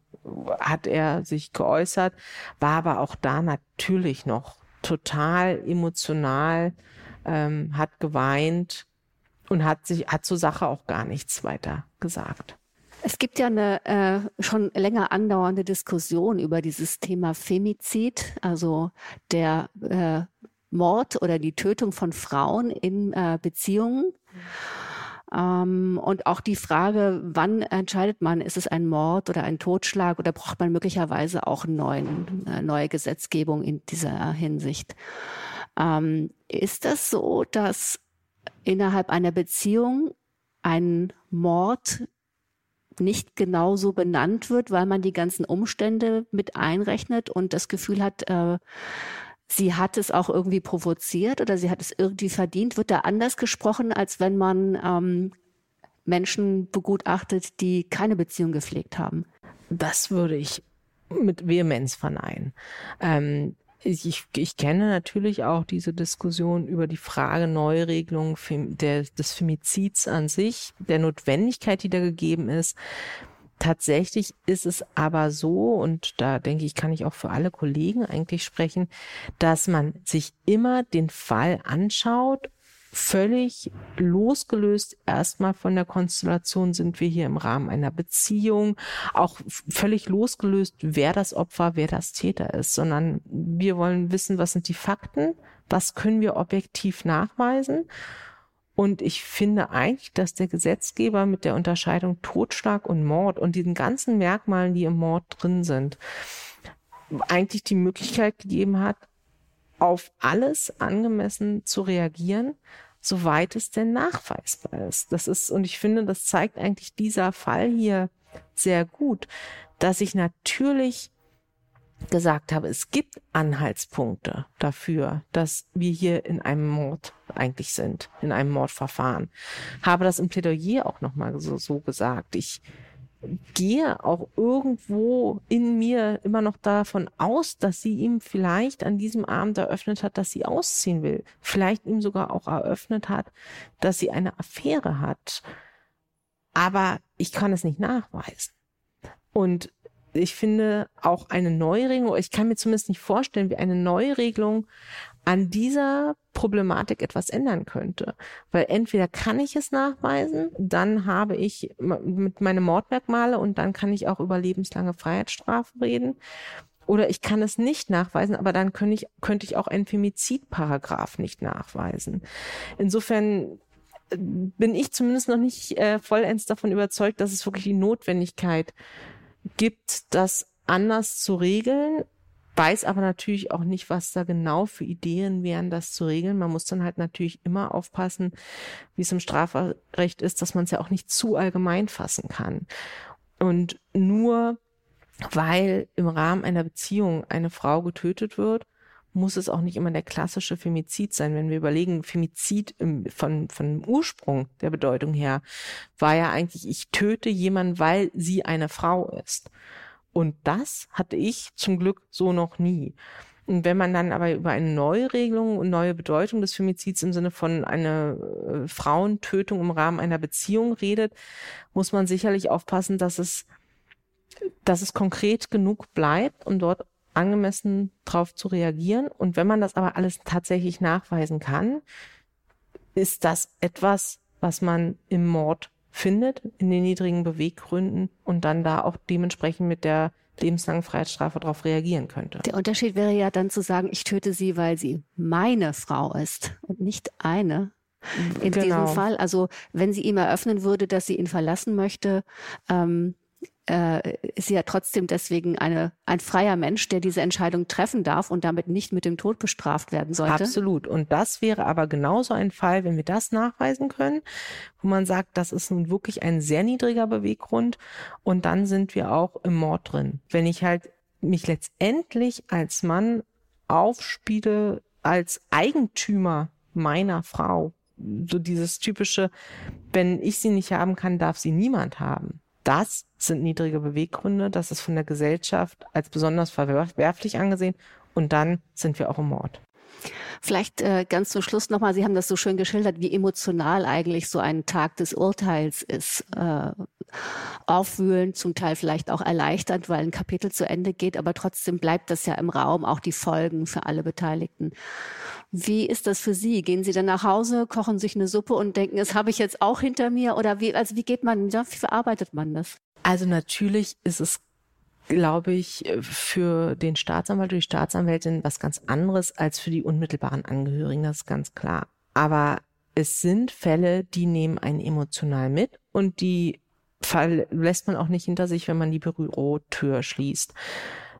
S3: hat er sich geäußert, war aber auch da natürlich noch total emotional, ähm, hat geweint und hat sich hat zur Sache auch gar nichts weiter gesagt.
S2: Es gibt ja eine äh, schon länger andauernde Diskussion über dieses Thema Femizid, also der äh, Mord oder die Tötung von Frauen in äh, Beziehungen. Ähm, und auch die Frage, wann entscheidet man, ist es ein Mord oder ein Totschlag oder braucht man möglicherweise auch neuen, äh, neue Gesetzgebung in dieser Hinsicht? Ähm, ist das so, dass innerhalb einer Beziehung ein Mord nicht genauso benannt wird, weil man die ganzen Umstände mit einrechnet und das Gefühl hat, äh, sie hat es auch irgendwie provoziert oder sie hat es irgendwie verdient. Wird da anders gesprochen, als wenn man ähm, Menschen begutachtet, die keine Beziehung gepflegt haben?
S3: Das würde ich mit Vehemenz verneinen. Ähm, ich, ich kenne natürlich auch diese Diskussion über die Frage Neuregelung der, des Femizids an sich, der Notwendigkeit, die da gegeben ist. Tatsächlich ist es aber so, und da denke ich, kann ich auch für alle Kollegen eigentlich sprechen, dass man sich immer den Fall anschaut völlig losgelöst erstmal von der Konstellation sind wir hier im Rahmen einer Beziehung, auch völlig losgelöst, wer das Opfer, wer das Täter ist, sondern wir wollen wissen, was sind die Fakten, was können wir objektiv nachweisen. Und ich finde eigentlich, dass der Gesetzgeber mit der Unterscheidung Totschlag und Mord und diesen ganzen Merkmalen, die im Mord drin sind, eigentlich die Möglichkeit gegeben hat, auf alles angemessen zu reagieren, soweit es denn nachweisbar ist. Das ist, und ich finde, das zeigt eigentlich dieser Fall hier sehr gut, dass ich natürlich gesagt habe, es gibt Anhaltspunkte dafür, dass wir hier in einem Mord eigentlich sind, in einem Mordverfahren. Habe das im Plädoyer auch nochmal so, so gesagt. Ich gehe auch irgendwo in mir immer noch davon aus, dass sie ihm vielleicht an diesem Abend eröffnet hat, dass sie ausziehen will. Vielleicht ihm sogar auch eröffnet hat, dass sie eine Affäre hat. Aber ich kann es nicht nachweisen. Und ich finde auch eine Neuregelung, ich kann mir zumindest nicht vorstellen, wie eine Neuregelung an dieser Problematik etwas ändern könnte. Weil entweder kann ich es nachweisen, dann habe ich mit meine Mordmerkmale und dann kann ich auch über lebenslange Freiheitsstrafe reden. Oder ich kann es nicht nachweisen, aber dann könnte ich, könnte ich auch einen Femizidparagraph nicht nachweisen. Insofern äh, bin ich zumindest noch nicht äh, vollends davon überzeugt, dass es wirklich die Notwendigkeit gibt, das anders zu regeln weiß aber natürlich auch nicht, was da genau für Ideen wären, das zu regeln. Man muss dann halt natürlich immer aufpassen, wie es im Strafrecht ist, dass man es ja auch nicht zu allgemein fassen kann. Und nur weil im Rahmen einer Beziehung eine Frau getötet wird, muss es auch nicht immer der klassische Femizid sein. Wenn wir überlegen, Femizid im, von, von Ursprung der Bedeutung her war ja eigentlich, ich töte jemanden, weil sie eine Frau ist. Und das hatte ich zum Glück so noch nie. Und wenn man dann aber über eine neue Regelung und neue Bedeutung des Femizids im Sinne von einer äh, Frauentötung im Rahmen einer Beziehung redet, muss man sicherlich aufpassen, dass es, dass es konkret genug bleibt, um dort angemessen drauf zu reagieren. Und wenn man das aber alles tatsächlich nachweisen kann, ist das etwas, was man im Mord findet, in den niedrigen Beweggründen und dann da auch dementsprechend mit der lebenslangen Freiheitsstrafe darauf reagieren könnte.
S2: Der Unterschied wäre ja dann zu sagen, ich töte sie, weil sie meine Frau ist und nicht eine. In genau. diesem Fall, also wenn sie ihm eröffnen würde, dass sie ihn verlassen möchte, ähm, äh, ist sie ja trotzdem deswegen eine, ein freier Mensch, der diese Entscheidung treffen darf und damit nicht mit dem Tod bestraft werden sollte.
S3: Absolut. Und das wäre aber genauso ein Fall, wenn wir das nachweisen können, wo man sagt, das ist nun wirklich ein sehr niedriger Beweggrund und dann sind wir auch im Mord drin. Wenn ich halt mich letztendlich als Mann aufspiele, als Eigentümer meiner Frau, so dieses typische, wenn ich sie nicht haben kann, darf sie niemand haben das sind niedrige Beweggründe, das ist von der Gesellschaft als besonders verwerflich angesehen und dann sind wir auch im Mord.
S2: Vielleicht äh, ganz zum Schluss nochmal, Sie haben das so schön geschildert, wie emotional eigentlich so ein Tag des Urteils ist. Äh, aufwühlend, zum Teil vielleicht auch erleichternd, weil ein Kapitel zu Ende geht, aber trotzdem bleibt das ja im Raum, auch die Folgen für alle Beteiligten. Wie ist das für Sie? Gehen Sie dann nach Hause, kochen sich eine Suppe und denken, das habe ich jetzt auch hinter mir? Oder wie, also wie geht man, wie verarbeitet man das?
S3: Also natürlich ist es glaube ich, für den Staatsanwalt oder die Staatsanwältin was ganz anderes als für die unmittelbaren Angehörigen, das ist ganz klar. Aber es sind Fälle, die nehmen einen emotional mit und die Fall lässt man auch nicht hinter sich, wenn man die Bürotür schließt.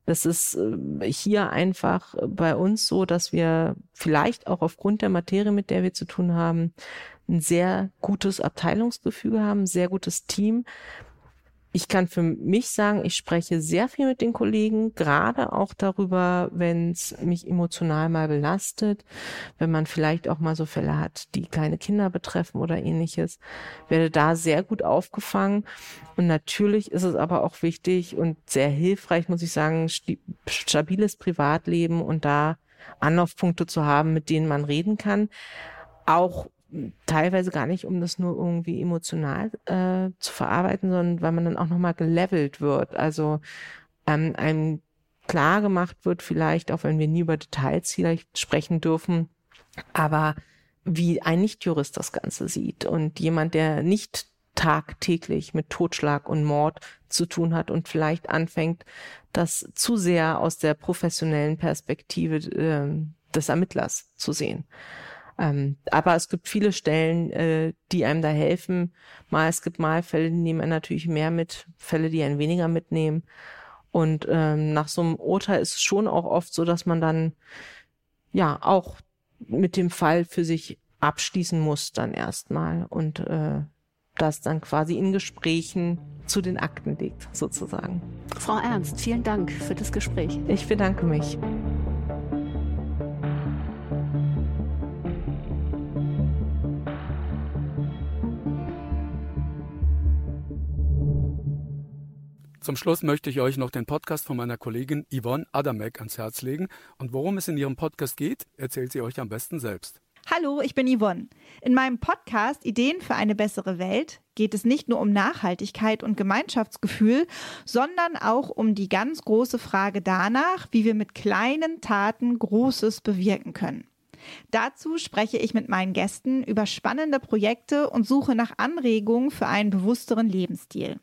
S3: Das ist äh, hier einfach bei uns so, dass wir vielleicht auch aufgrund der Materie, mit der wir zu tun haben, ein sehr gutes Abteilungsgefüge haben, sehr gutes Team, ich kann für mich sagen, ich spreche sehr viel mit den Kollegen, gerade auch darüber, wenn es mich emotional mal belastet, wenn man vielleicht auch mal so Fälle hat, die kleine Kinder betreffen oder ähnliches, werde da sehr gut aufgefangen. Und natürlich ist es aber auch wichtig und sehr hilfreich, muss ich sagen, stabiles Privatleben und da Anlaufpunkte zu haben, mit denen man reden kann. Auch teilweise gar nicht, um das nur irgendwie emotional äh, zu verarbeiten, sondern weil man dann auch nochmal gelevelt wird. Also ähm, einem klar gemacht wird, vielleicht, auch wenn wir nie über Details vielleicht sprechen dürfen, aber wie ein Nichtjurist das Ganze sieht und jemand, der nicht tagtäglich mit Totschlag und Mord zu tun hat und vielleicht anfängt, das zu sehr aus der professionellen Perspektive äh, des Ermittlers zu sehen. Ähm, aber es gibt viele Stellen, äh, die einem da helfen. Mal, es gibt mal Fälle, die nehmen einen natürlich mehr mit, Fälle, die einen weniger mitnehmen. Und ähm, nach so einem Urteil ist es schon auch oft so, dass man dann ja auch mit dem Fall für sich abschließen muss dann erstmal und äh, das dann quasi in Gesprächen zu den Akten legt, sozusagen.
S2: Frau Ernst, vielen Dank für das Gespräch.
S3: Ich bedanke mich.
S4: Zum Schluss möchte ich euch noch den Podcast von meiner Kollegin Yvonne Adamek ans Herz legen. Und worum es in ihrem Podcast geht, erzählt sie euch am besten selbst.
S5: Hallo, ich bin Yvonne. In meinem Podcast Ideen für eine bessere Welt geht es nicht nur um Nachhaltigkeit und Gemeinschaftsgefühl, sondern auch um die ganz große Frage danach, wie wir mit kleinen Taten Großes bewirken können. Dazu spreche ich mit meinen Gästen über spannende Projekte und suche nach Anregungen für einen bewussteren Lebensstil.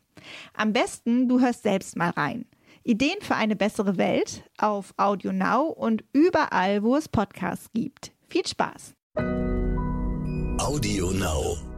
S5: Am besten, du hörst selbst mal rein. Ideen für eine bessere Welt auf Audio Now und überall, wo es Podcasts gibt. Viel Spaß!
S6: Audio Now.